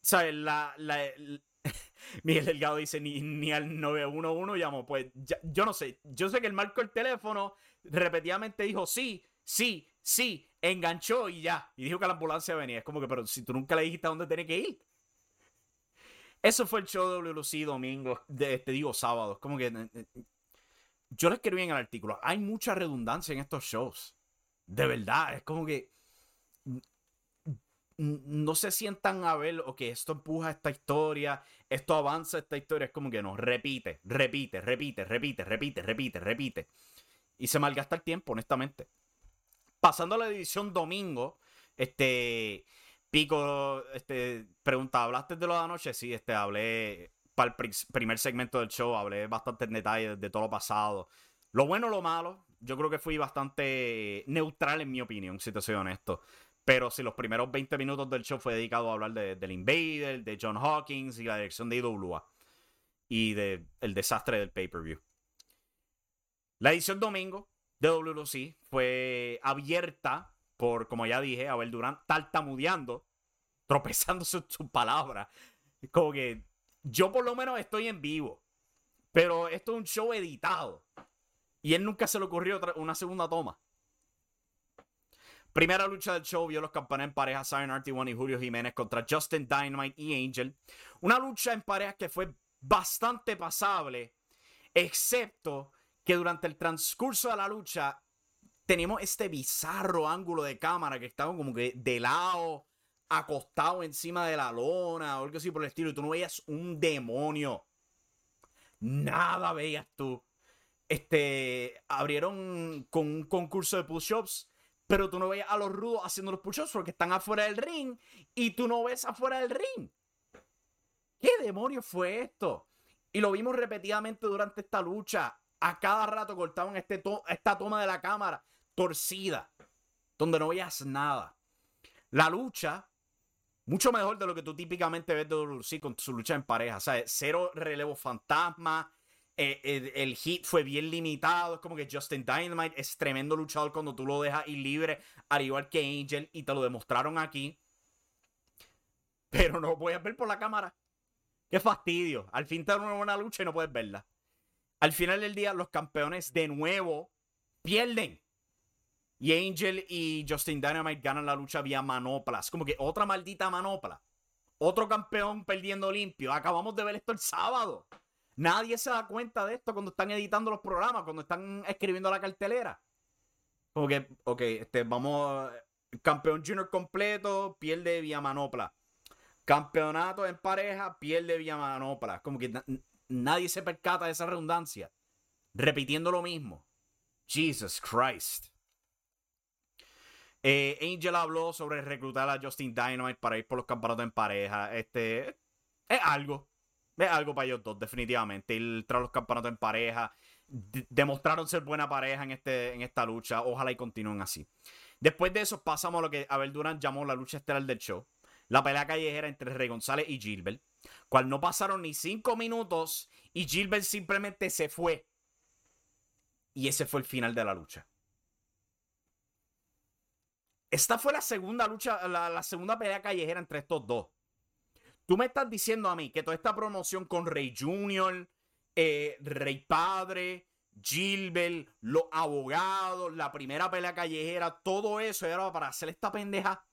¿Sabes? La, Miguel Delgado dice ni, al 911 llamó. Pues yo no sé. Yo sé que él marcó el teléfono. Repetidamente dijo sí, sí, sí. Enganchó y ya. Y dijo que la ambulancia venía. Es como que, pero si tú nunca le dijiste a dónde tenía que ir. Eso fue el show de WLC domingo. De, te digo sábado. Como que eh, eh, yo lo escribí en el artículo, hay mucha redundancia en estos shows. De verdad, es como que no se sientan a ver, o que esto empuja esta historia, esto avanza esta historia, es como que no, repite, repite, repite, repite, repite, repite, repite. Y se malgasta el tiempo, honestamente. Pasando a la edición domingo, este, Pico, este, pregunta, ¿hablaste de lo de anoche? Sí, este, hablé, para el primer segmento del show hablé bastante en detalle de todo lo pasado. Lo bueno, lo malo, yo creo que fui bastante neutral en mi opinión, si te soy honesto. Pero si los primeros 20 minutos del show fue dedicado a hablar de, del Invader, de John Hawkins y la dirección de IWA. Y del desastre del pay-per-view. La edición domingo de fue abierta por, como ya dije, Abel Durán tartamudeando, tropezándose sus palabras. Como que yo por lo menos estoy en vivo. Pero esto es un show editado. Y él nunca se le ocurrió una segunda toma. Primera lucha del show vio los campeones en pareja Zion RT1 y Julio Jiménez contra Justin Dynamite y Angel. Una lucha en pareja que fue bastante pasable, excepto que durante el transcurso de la lucha tenemos este bizarro ángulo de cámara que estaba como que de lado acostado encima de la lona o algo así por el estilo y tú no veías un demonio. Nada veías tú. Este, abrieron con un concurso de push-ups, pero tú no veías a los rudos haciendo los push-ups porque están afuera del ring y tú no ves afuera del ring. ¿Qué demonio fue esto? Y lo vimos repetidamente durante esta lucha. A cada rato cortaban este esta toma de la cámara torcida, donde no veías nada. La lucha mucho mejor de lo que tú típicamente ves de WC con su lucha en pareja. Sea, cero relevo fantasma. Eh, el, hit fue bien limitado. Es como que Justin Dynamite es tremendo luchador cuando tú lo dejas ir libre, al igual que Angel, y te lo demostraron aquí. Pero no lo puedes ver por la cámara. Qué fastidio. Al fin te una buena lucha y no puedes verla. Al final del día, los campeones de nuevo pierden. Y Angel y Justin Dynamite ganan la lucha vía manoplas. Como que otra maldita manopla. Otro campeón perdiendo limpio. Acabamos de ver esto el sábado. Nadie se da cuenta de esto cuando están editando los programas, cuando están escribiendo la cartelera. Como que, ok, este, vamos, campeón junior completo, pierde vía manopla. Campeonato en pareja, pierde vía manopla. Como que nadie se percata de esa redundancia. Repitiendo lo mismo. Jesus Christ. Eh, Angel habló sobre reclutar a Justin Dynamite para ir por los campeonatos en pareja. Este es algo. Es algo para ellos dos, definitivamente. Ir tras los campeonatos en pareja. demostraron ser buena pareja en, este, en esta lucha. Ojalá y continúen así. Después de eso, pasamos a lo que Abel Durant llamó la lucha estelar del show. La pelea callejera entre Rey González y Gilbert. Cual no pasaron ni cinco minutos y Gilbert simplemente se fue. Y ese fue el final de la lucha. Esta fue la segunda lucha, la, segunda pelea callejera entre estos dos. Tú me estás diciendo a mí que toda esta promoción con Rey Junior, eh, Rey Padre, Gilbert, los abogados, la primera pelea callejera, todo eso era para hacer esta pendeja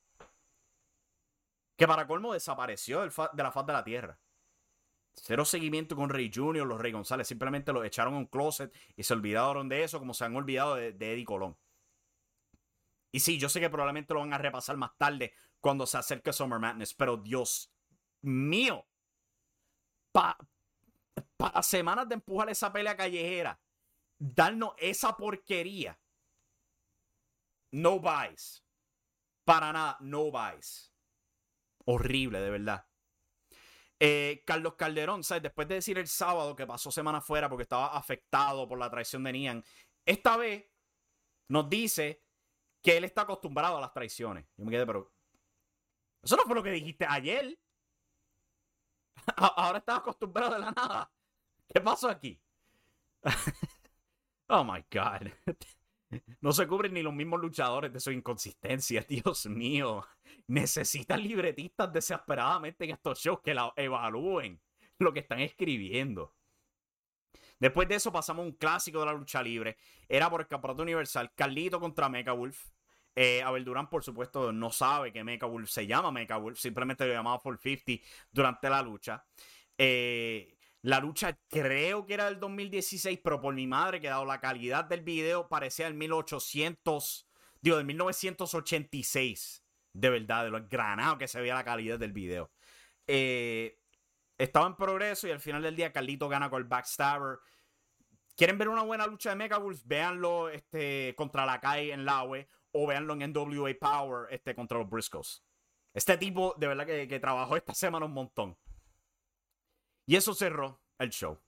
que para colmo desapareció de la faz de la tierra. Cero seguimiento con Rey Junior, los Rey González, simplemente los echaron a un closet y se olvidaron de eso como se han olvidado de Eddie Colón. Y sí, yo sé que probablemente lo van a repasar más tarde cuando se acerque Summer Madness, pero Dios mío, para pa semanas de empujar esa pelea callejera, darnos esa porquería. No buys. Para nada, no buys. Horrible, de verdad. Eh, Carlos Calderón, ¿sabes? Después de decir el sábado que pasó semana fuera porque estaba afectado por la traición de Nian, esta vez nos dice que él está acostumbrado a las traiciones. Yo me quedé, pero. Eso no fue lo que dijiste ayer. Ahora estás acostumbrado a la nada. ¿Qué pasó aquí? oh my God. No se cubren ni los mismos luchadores de su inconsistencia. Dios mío. Necesitan libretistas desesperadamente en estos shows que la evalúen lo que están escribiendo. Después de eso pasamos a un clásico de la lucha libre. Era por el campeonato universal. Carlito contra Mecha Wolf. Eh, Abel Durán, por supuesto, no sabe que Mecha Wolf se llama Mecha Wolf. Simplemente lo llamaba 450 durante la lucha. Eh, la lucha creo que era del 2016, pero por mi madre, que dado la calidad del video, parecía el 1800, digo, del 1986. De verdad, de lo granado que se veía la calidad del video. Eh, estaba en progreso y al final del día Carlito gana con el Backstabber. ¿Quieren ver una buena lucha de Mega Wolf? Véanlo este, contra la Kai en Laue o véanlo en NWA Power este, contra los Briscoes. Este tipo de verdad que, trabajó esta semana un montón. Y eso cerró el show.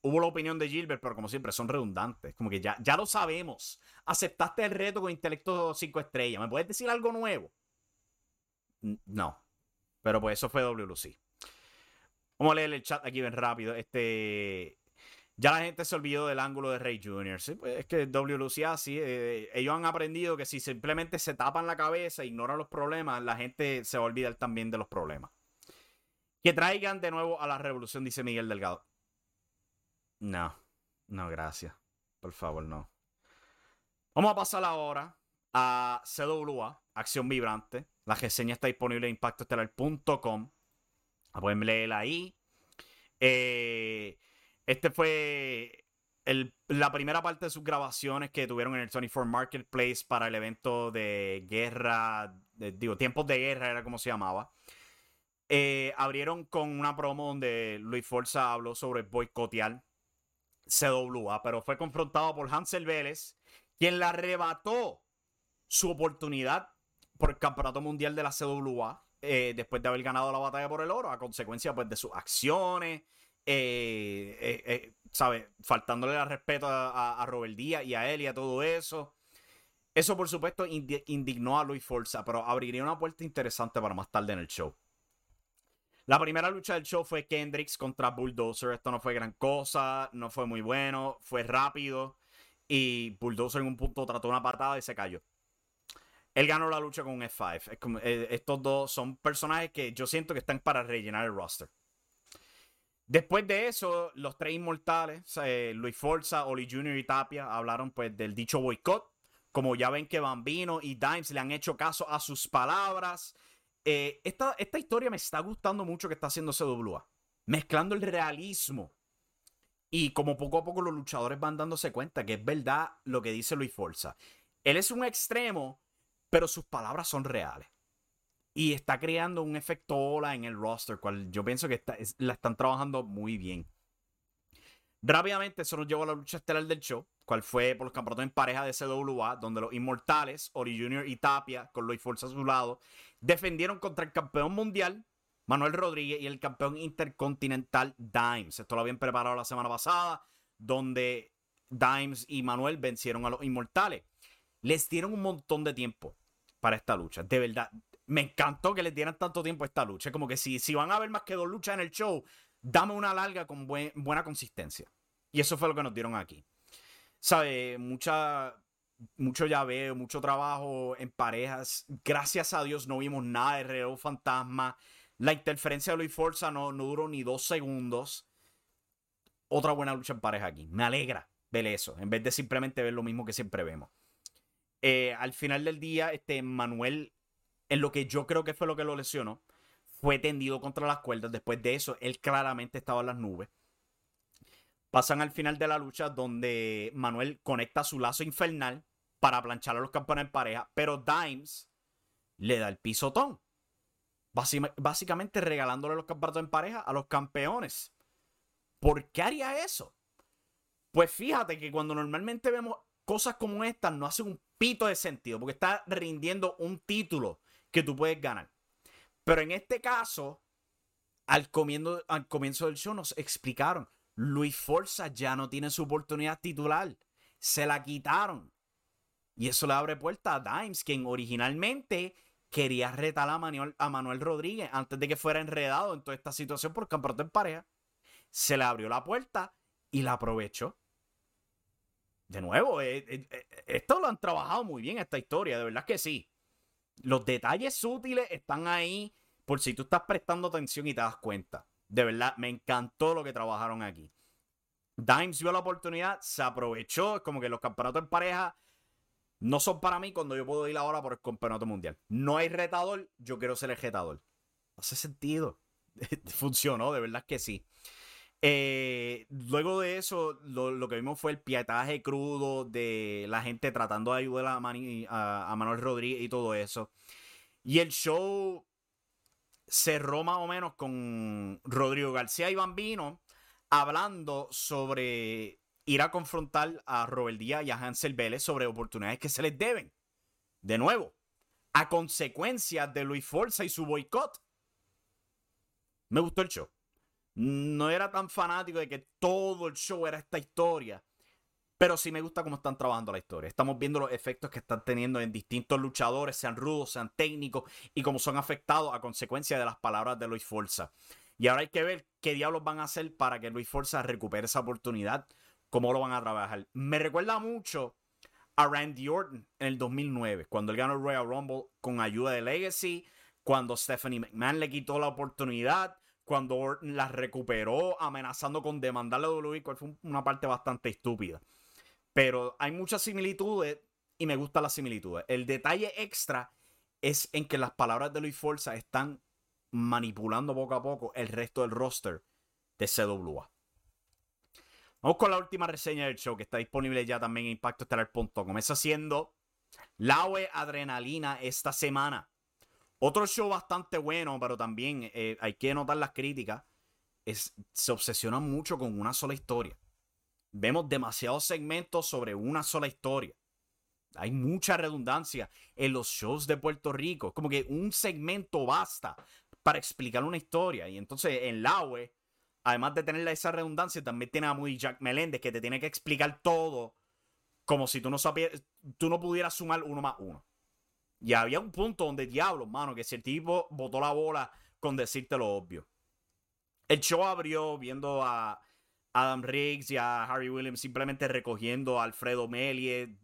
hubo la opinión de Gilbert, pero como siempre son redundantes. Como que ya, ya lo sabemos. Aceptaste el reto con intelecto 5 estrellas. ¿Me puedes decir algo nuevo? No. Pero pues eso fue WLC. Vamos a leer el chat aquí bien rápido. Este. Ya la gente se olvidó del ángulo de Rey Jr. ¿sí? Pues es que WLC así. Eh, ellos han aprendido que si simplemente se tapan la cabeza, ignoran los problemas, la gente se va a olvidar también de los problemas. Que traigan de nuevo a la revolución, dice Miguel Delgado. No, no, gracias. Por favor, no. Vamos a pasar ahora a CWA, Acción Vibrante. La reseña está disponible en impactoestelar.com. La pueden leer ahí. Eh, este fue la primera parte de sus grabaciones que tuvieron en el 24 Marketplace para el evento de guerra, digo, tiempos de guerra era como se llamaba. Eh, abrieron con una promo donde Luis Forza habló sobre boicotear CWA, pero fue confrontado por Hansel Vélez, quien le arrebató su oportunidad por el campeonato mundial de la CWA eh, después de haber ganado la batalla por el oro, a consecuencia pues, de sus acciones, eh, eh. Faltándole el respeto a, Robert Díaz y a él y a todo eso. Eso, por supuesto, indignó a Luis Forza, pero abriría una puerta interesante para más tarde en el show. La primera lucha del show fue Kendricks contra Bulldozer. Esto no fue gran cosa, no fue muy bueno, fue rápido. Y Bulldozer en un punto trató una patada y se cayó. Él ganó la lucha con un F5. Eh, estos dos son personajes que yo siento que están para rellenar el roster. Después de eso, los tres inmortales, eh, Luis Forza, Oli Jr. y Tapia, hablaron pues del dicho boicot. Como ya ven que Bambino y Dimes le han hecho caso a sus palabras. Eh, esta, esta, historia me está gustando mucho que está haciendo CWA. Mezclando el realismo Y como poco a poco los luchadores van dándose cuenta que es verdad lo que dice Luis Forza. Él es un extremo, pero sus palabras son reales. Y está creando un efecto ola en el roster, cual yo pienso que la están trabajando muy bien. Rápidamente eso nos llevó a la lucha estelar del show, cual fue por los campeonatos en pareja de CWA, donde los inmortales, Ori Jr. y Tapia, con Luis Forza a su lado, defendieron contra el campeón mundial, Manuel Rodríguez, y el campeón intercontinental, Dimes. Esto lo habían preparado la semana pasada, donde Dimes y Manuel vencieron a los inmortales. Les dieron un montón de tiempo para esta lucha. De verdad, me encantó que les dieran tanto tiempo a esta lucha. Como que si, si van a haber más que dos luchas en el show, dame una larga con buena consistencia. Y eso fue lo que nos dieron aquí. ¿Sabe? Mucha, mucho llaveo, mucho trabajo en parejas. Gracias a Dios no vimos nada de reloj fantasma. La interferencia de Luis Forza no, no duró ni dos segundos. Otra buena lucha en pareja aquí. Me alegra ver eso, en vez de simplemente ver lo mismo que siempre vemos. Eh, al final del día, este Manuel, en lo que yo creo que fue lo que lo lesionó, fue tendido contra las cuerdas. Después de eso, él claramente estaba en las nubes. Pasan al final de la lucha donde Manuel conecta su lazo infernal para planchar a los campeones en pareja, pero Dimes le da el pisotón. básicamente regalándole los campeonatos en pareja a los campeones. ¿Por qué haría eso? Pues fíjate que cuando normalmente vemos cosas como estas, no hace un pito de sentido, porque está rindiendo un título que tú puedes ganar. Pero en este caso, al, al comienzo del show nos explicaron, Luis Forza ya no tiene su oportunidad titular. Se la quitaron. Y eso le abre puerta a Dimes, quien originalmente quería retar a Manuel, a Manuel Rodríguez antes de que fuera enredado en toda esta situación por campeonato en pareja. Se le abrió la puerta y la aprovechó. De nuevo, eh, eh, eh, esto lo han trabajado muy bien, esta historia, de verdad que sí. Los detalles sutiles están ahí por si tú estás prestando atención y te das cuenta. De verdad, me encantó lo que trabajaron aquí. Dimes vio la oportunidad, se aprovechó. Es como que los campeonatos en pareja no son para mí cuando yo puedo ir ahora por el campeonato mundial. No hay retador, yo quiero ser el retador. Hace sentido. Funcionó, de verdad que sí. Eh, luego de eso, lo, que vimos fue el pietaje crudo de la gente tratando de ayudar a, a, Manuel Rodríguez y todo eso. Y el show cerró más o menos con Rodrigo García y Bambino hablando sobre ir a confrontar a Robert Díaz y a Hansel Vélez sobre oportunidades que se les deben. De nuevo, a consecuencia de Luis Forza y su boicot. Me gustó el show no era tan fanático de que todo el show era esta historia. Pero sí me gusta cómo están trabajando la historia. Estamos viendo los efectos que están teniendo en distintos luchadores, sean rudos, sean técnicos, y cómo son afectados a consecuencia de las palabras de Luis Forza. Y ahora hay que ver qué diablos van a hacer para que Luis Forza recupere esa oportunidad, cómo lo van a trabajar. Me recuerda mucho a Randy Orton en el 2009, cuando él ganó el Royal Rumble con ayuda de Legacy, cuando Stephanie McMahon le quitó la oportunidad cuando la recuperó amenazando con demandarle a WWE, fue una parte bastante estúpida. Pero hay muchas similitudes y me gustan las similitudes. El detalle extra es en que las palabras de Luis Forza están manipulando poco a poco el resto del roster de CWA. Vamos con la última reseña del show que está disponible ya también en impactoestelar.com. Está haciendo la Adrenalina esta semana. Otro show bastante bueno, pero también eh, hay que notar las críticas, es, se obsesiona mucho con una sola historia. Vemos demasiados segmentos sobre una sola historia. Hay mucha redundancia en los shows de Puerto Rico. Como que un segmento basta para explicar una historia. Y entonces en la web, además de tener esa redundancia, también tiene a muy Jack Meléndez que te tiene que explicar todo como si tú no, sabías, tú no pudieras sumar uno más uno. Y había un punto donde, diablo, mano, que si el tipo botó la bola con decirte lo obvio. El show abrió viendo a Adam Riggs y a Harry Williams simplemente recogiendo a Alfredo Melie.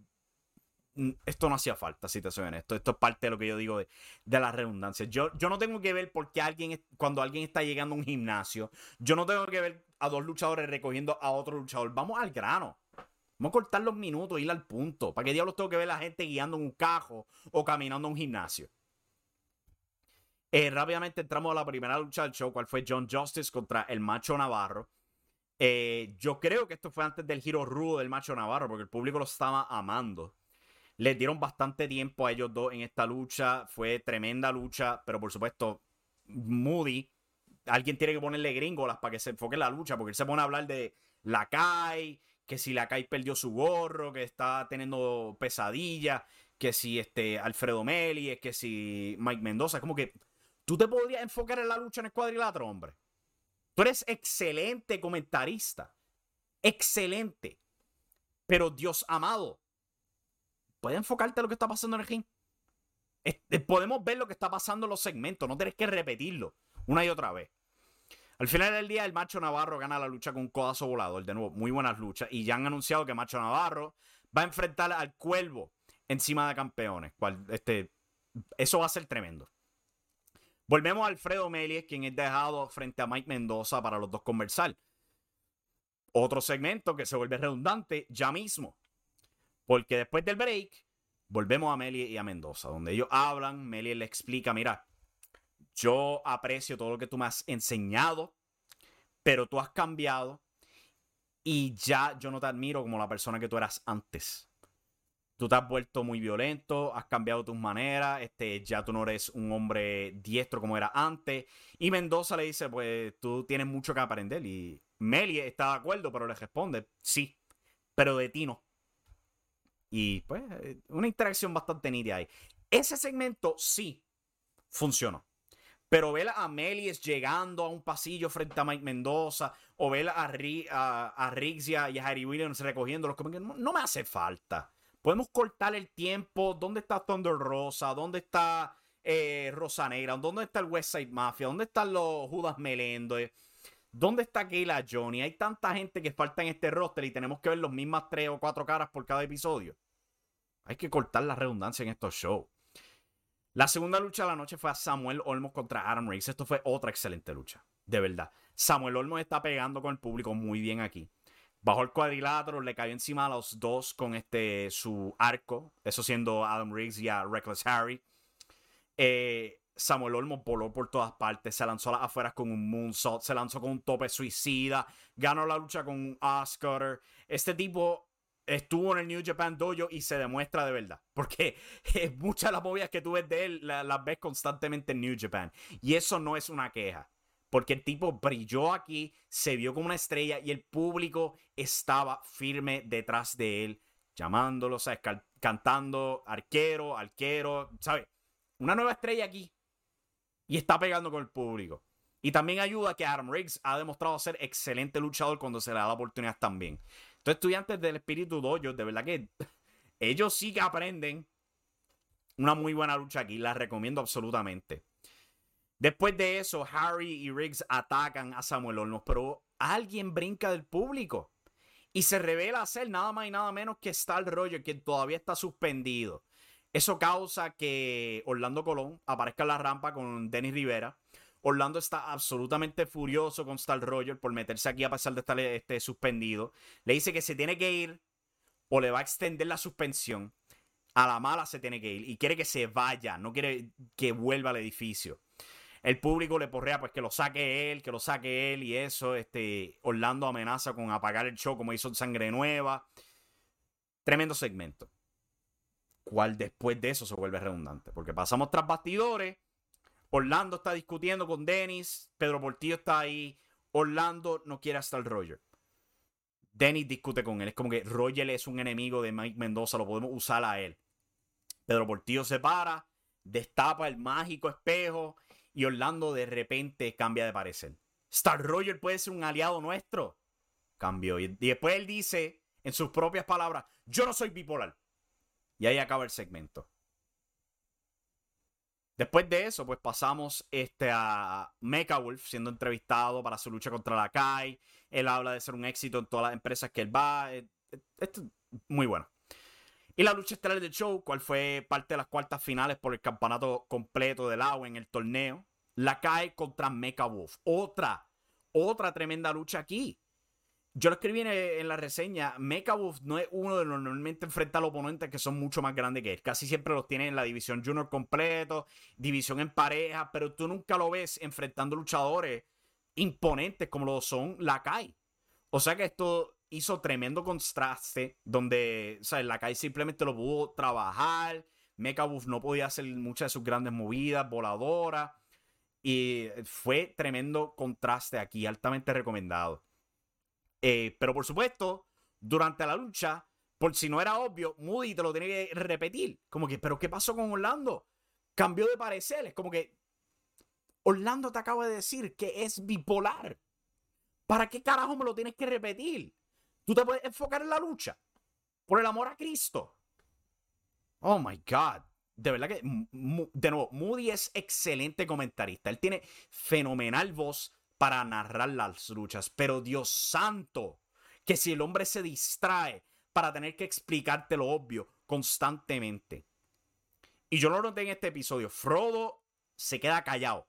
Mm, esto no hacía falta, si te soy honesto. Esto es parte de lo que yo digo de, de la redundancia. Yo, yo no tengo que ver por qué alguien, cuando alguien está llegando a un gimnasio, yo no tengo que ver a dos luchadores recogiendo a otro luchador. Vamos al grano. Vamos a cortar los minutos, ir al punto. ¿Para qué diablos tengo que ver a la gente guiando en un cajo o caminando a un gimnasio? Eh, rápidamente entramos a la primera lucha del show, cual fue John Justice contra el Macho Navarro. Eh, yo creo que esto fue antes del giro rudo del macho Navarro, porque el público lo estaba amando. Les dieron bastante tiempo a ellos dos en esta lucha. Fue tremenda lucha, pero por supuesto, Moody, alguien tiene que ponerle gringolas para que se enfoque en la lucha, porque él se pone a hablar de la Kai, que si la Kai perdió su gorro, que está teniendo pesadillas, que si este Alfredo Meli, que si Mike Mendoza, como que tú te podrías enfocar en la lucha en el cuadrilátero, hombre. Tú eres excelente comentarista. Excelente. Pero Dios amado, puedes enfocarte en lo que está pasando en el ring. podemos ver lo que está pasando en los segmentos, no tienes que repetirlo una y otra vez. Al final del día, el Macho Navarro gana la lucha con un codazo volador. De nuevo, muy buenas luchas. Y ya han anunciado que Macho Navarro va a enfrentar al Cuervo encima de campeones. Cual, este, eso va a ser tremendo. Volvemos a Alfredo Melies, quien es dejado frente a Mike Mendoza para los dos conversar. Otro segmento que se vuelve redundante ya mismo. Porque después del break, volvemos a Melies y a Mendoza, donde ellos hablan. Melies le explica: Mira, yo aprecio todo lo que tú me has enseñado, pero tú has cambiado y ya yo no te admiro como la persona que tú eras antes tú te has vuelto muy violento, has cambiado tus maneras, este, ya tú no eres un hombre diestro como era antes. Y Mendoza le dice, pues tú tienes mucho que aprender. Y Meli está de acuerdo, pero le responde, sí, pero de ti no. Y pues, una interacción bastante nítida ahí. Ese segmento sí funcionó. Pero ver a Melies llegando a un pasillo frente a Mike Mendoza, o ver a, a, Riggs y a, Harry Williams recogiéndolos, como que no me hace falta. Podemos cortar el tiempo. ¿Dónde está Thunder Rosa? ¿Dónde está eh, Rosa Negra? ¿Dónde está el West Side Mafia? ¿Dónde están los Judas Melendez? ¿Dónde está Kayla Johnny? Hay tanta gente que falta en este roster y tenemos que ver las mismas tres o cuatro caras por cada episodio. Hay que cortar la redundancia en estos shows. La segunda lucha de la noche fue a Samuel Olmos contra Adam Riggs. Esto fue otra excelente lucha. De verdad. Samuel Olmos está pegando con el público muy bien aquí. Bajó el cuadrilátero, le cayó encima a los dos con este su arco, eso siendo Adam Riggs y a Reckless Harry. Eh, Samuel Olmo voló por todas partes, se lanzó a las afueras con un moonsault, se lanzó con un tope suicida, ganó la lucha con un Oscar. Este tipo estuvo en el New Japan Dojo y se demuestra de verdad. Porque muchas de las movidas que tú ves de él las ves constantemente en New Japan. Y eso no es una queja. Porque el tipo brilló aquí, se vio como una estrella y el público estaba firme detrás de él, llamándolo, ¿sabes? cantando arquero, arquero, ¿sabes? Una nueva estrella aquí. Y está pegando con el público. Y también ayuda que Adam Riggs ha demostrado ser excelente luchador cuando se le da la oportunidad también. Estudiantes del Espíritu Dojo, de verdad que ellos sí que aprenden una muy buena lucha aquí. La recomiendo absolutamente. Después de eso, Harry y Riggs atacan a Samuel Olmos, pero alguien brinca del público y se revela ser nada más y nada menos que Star Roger, que todavía está suspendido. Eso causa que Orlando Colón aparezca en la rampa con Dennis Rivera. Orlando está absolutamente furioso con Star Roger por meterse aquí a pesar de estar este, suspendido. Le dice que se tiene que ir o le va a extender la suspensión. A la mala se tiene que ir y quiere que se vaya, no quiere que vuelva al edificio el público le porrea pues que lo saque él, que lo saque él y eso. Este, Orlando amenaza con apagar el show como hizo Sangre Nueva. Tremendo segmento. ¿Cuál después de eso se vuelve redundante? Porque pasamos tras bastidores. Orlando está discutiendo con Dennis. Pedro Portillo está ahí. Orlando no quiere hasta el Roger. Dennis discute con él. Es como que Roger es un enemigo de Mike Mendoza. Lo podemos usar a él. Pedro Portillo se para. Destapa el mágico espejo y Orlando de repente cambia de parecer. Star Roger puede ser un aliado nuestro. Cambió. Y, después él dice, en sus propias palabras, yo no soy bipolar. Y ahí acaba el segmento. Después de eso, pues pasamos este, a Mecha Wolf siendo entrevistado para su lucha contra la Kai. Él habla de ser un éxito en todas las empresas que él va. Eh, eh, esto es muy bueno. Y la lucha estelar del show, cual fue parte de las cuartas finales por el campeonato completo del agua en el torneo, la cae contra Mecha Wolf. Otra, otra tremenda lucha aquí. Yo lo escribí en, la reseña, Mecha Wolf no es uno de los normalmente enfrenta a los oponentes que son mucho más grandes que él. Casi siempre los tiene en la división junior completo, división en pareja, pero tú nunca lo ves enfrentando luchadores imponentes como lo son la Kai. O sea que esto hizo tremendo contraste donde, o sea, la calle simplemente lo pudo trabajar. Mechabooth no podía hacer muchas de sus grandes movidas, voladoras. Y fue tremendo contraste aquí, altamente recomendado. Eh, pero por supuesto, durante la lucha, por si no era obvio, Moody te lo tenía que repetir. Como que, ¿pero qué pasó con Orlando? Cambió de parecer. Es como que Orlando te acaba de decir que es bipolar. ¿Para qué carajo me lo tienes que repetir? Tú te puedes enfocar en la lucha. Por el amor a Cristo. Oh my God. De verdad que, de nuevo, Moody es excelente comentarista. Él tiene fenomenal voz para narrar las luchas. Pero Dios santo, que si el hombre se distrae para tener que explicarte lo obvio constantemente. Y yo lo noté en este episodio. Frodo se queda callado.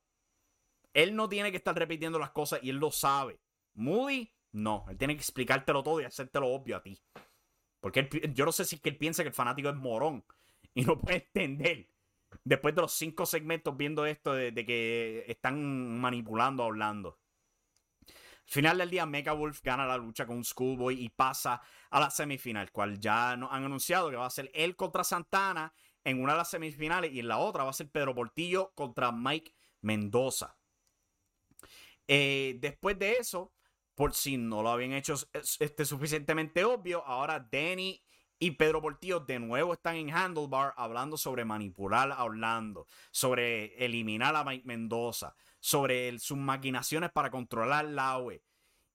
Él no tiene que estar repitiendo las cosas y él lo sabe. Moody, no. Él tiene que explicártelo todo y hacértelo obvio a ti. Porque yo no sé si es que él piensa que el fanático es morón y no puede entender. Después de los cinco segmentos viendo esto de, que están manipulando a Orlando. Final del día, Mega Wolf gana la lucha con Schoolboy y pasa a la semifinal, cual ya han anunciado que va a ser él contra Santana en una de las semifinales y en la otra va a ser Pedro Portillo contra Mike Mendoza. Eh, después de eso, por si no lo habían hecho este, suficientemente obvio, ahora Danny y Pedro Portillo de nuevo están en Handlebar hablando sobre manipular a Orlando, sobre eliminar a Mike Mendoza, sobre sus maquinaciones para controlar la UE.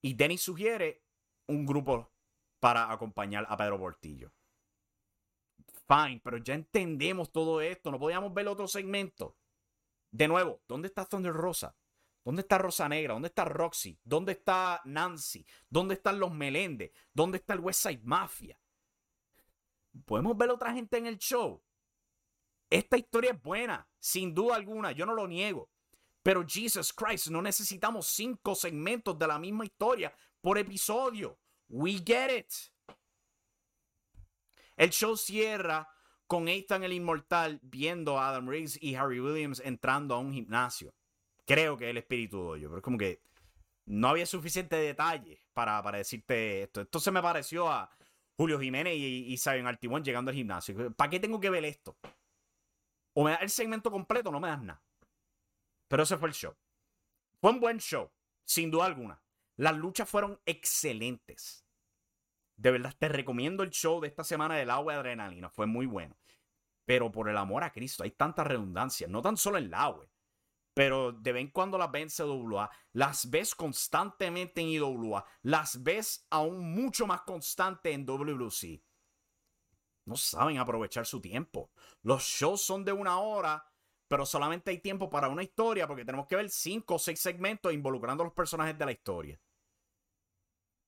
Y Denny sugiere un grupo para acompañar a Pedro Portillo. Fine, pero ya entendemos todo esto. No podíamos ver otro segmento. De nuevo, ¿dónde está Thunder Rosa? ¿Dónde está Rosa Negra? ¿Dónde está Roxy? ¿Dónde está Nancy? ¿Dónde están los Meléndez? ¿Dónde está el West Side Mafia? Podemos ver otra gente en el show. Esta historia es buena, sin duda alguna, yo no lo niego. Pero Jesus Christ, no necesitamos cinco segmentos de la misma historia por episodio. We get it. El show cierra con Ethan el Inmortal viendo a Adam Riggs y Harry Williams entrando a un gimnasio. Creo que es el espíritu de ello, pero es como que no había suficiente detalle para, para decirte esto. Esto se me pareció a, Julio Jiménez y, y Sabian llegando al gimnasio. ¿Para qué tengo que ver esto? O me das el segmento completo o no me das nada. Pero ese fue el show. Fue un buen show, sin duda alguna. Las luchas fueron excelentes. De verdad, te recomiendo el show de esta semana del agua de adrenalina. Fue muy bueno. Pero por el amor a Cristo, hay tanta redundancia. No tan solo en el agua pero de vez en cuando las ves en CWA, las ves constantemente en IWA, las ves aún mucho más constante en WWC. No saben aprovechar su tiempo. Los shows son de una hora, pero solamente hay tiempo para una historia porque tenemos que ver cinco o seis segmentos involucrando a los personajes de la historia.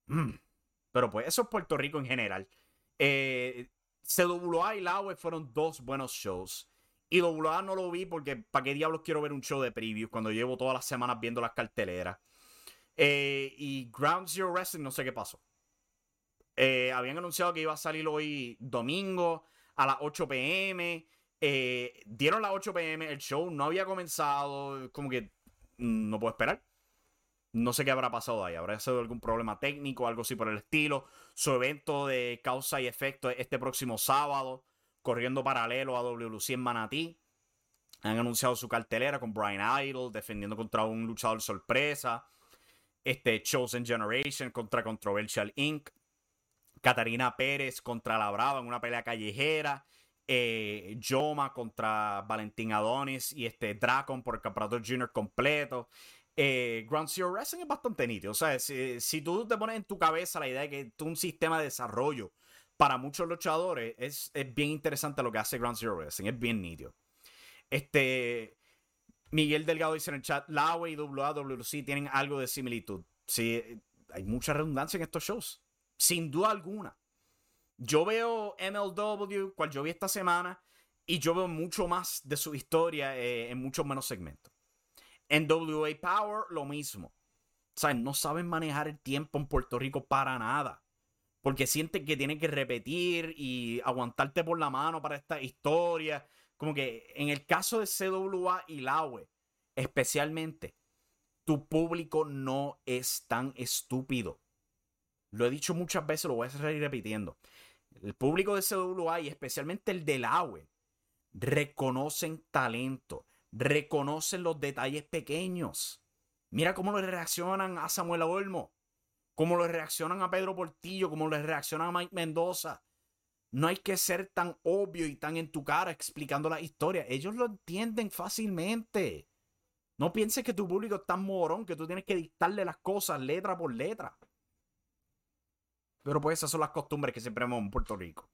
Mm. Pero pues eso es Puerto Rico en general. Eh, CWA y la fueron dos buenos shows. Y AA no lo vi porque ¿para qué diablos quiero ver un show de previews cuando llevo todas las semanas viendo las carteleras? Eh, y Ground Zero Wrestling no sé qué pasó. Eh, habían anunciado que iba a salir hoy domingo a las 8 pm. Eh, dieron las 8 pm, el show no había comenzado. Como que no puedo esperar. No sé qué habrá pasado ahí. Habrá sido algún problema técnico, algo así por el estilo. Su evento de causa y efecto este próximo sábado corriendo paralelo a WC en Manatí. Han anunciado su cartelera con Brian Idol defendiendo contra un luchador sorpresa. Este Chosen Generation contra Controversial Inc. Catarina Pérez contra La Brava en una pelea callejera. Eh, Joma contra Valentín Adonis y este Dracon por el campeonato junior completo. Eh, Ground Zero Wrestling es bastante nítido. O sea, si, tú te pones en tu cabeza la idea de que tú un sistema de desarrollo para muchos luchadores es, bien interesante lo que hace Ground Zero Wrestling. Es bien nítido. Este. Miguel Delgado dice en el chat: La y WWC tienen algo de similitud. Sí, hay mucha redundancia en estos shows. Sin duda alguna. Yo veo MLW, cual yo vi esta semana, y yo veo mucho más de su historia eh, en muchos menos segmentos. En WA Power, lo mismo. O no saben manejar el tiempo en Puerto Rico para nada porque sienten que tienen que repetir y aguantarte por la mano para esta historia. Como que en el caso de CWA y Laue, especialmente, tu público no es tan estúpido. lo he dicho muchas veces, lo voy a seguir repitiendo. El público de CWA y especialmente el del AWE reconocen talento, reconocen los detalles pequeños. Mira cómo le reaccionan a Samuel Olmo, cómo le reaccionan a Pedro Portillo, cómo le reaccionan a Mike Mendoza. No hay que ser tan obvio y tan en tu cara explicando la historia. Ellos lo entienden fácilmente. No pienses que tu público es tan morón que tú tienes que dictarle las cosas letra por letra. Pero pues esas son las costumbres que siempre vemos en Puerto Rico.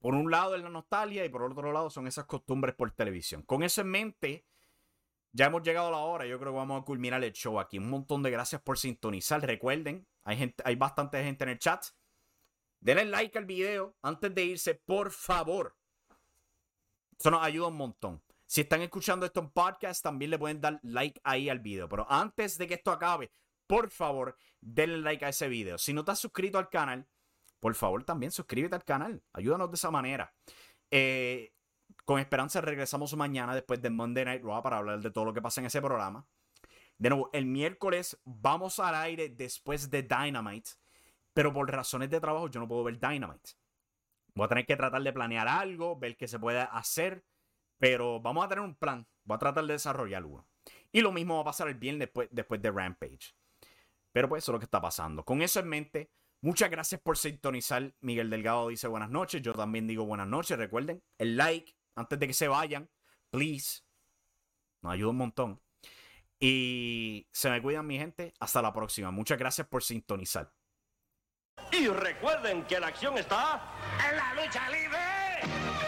Por un lado es la nostalgia y por otro lado son esas costumbres por televisión. Con eso en mente, ya hemos llegado a la hora. Yo creo que vamos a culminar el show aquí. Un montón de gracias por sintonizar. Recuerden, hay, gente, hay bastante gente en el chat. Denle like al video antes de irse, por favor. Eso nos ayuda un montón. Si están escuchando esto en podcast, también le pueden dar like ahí al video. Pero antes de que esto acabe, por favor, denle like a ese video. Si no estás suscrito al canal, por favor también suscríbete al canal. Ayúdanos de esa manera. Eh, con esperanza regresamos mañana después de Monday Night Raw para hablar de todo lo que pasa en ese programa. De nuevo, el miércoles vamos al aire después de Dynamite. Pero por razones de trabajo yo no puedo ver Dynamite. Voy a tener que tratar de planear algo, ver qué se puede hacer. Pero vamos a tener un plan. Voy a tratar de desarrollar uno. Y lo mismo va a pasar el viernes después, después de Rampage. Pero pues eso es lo que está pasando. Con eso en mente, muchas gracias por sintonizar. Miguel Delgado dice buenas noches. Yo también digo buenas noches. Recuerden, el like antes de que se vayan. Please. Nos ayuda un montón. Y se me cuidan mi gente. Hasta la próxima. Muchas gracias por sintonizar. Y recuerden que la acción está en la lucha libre.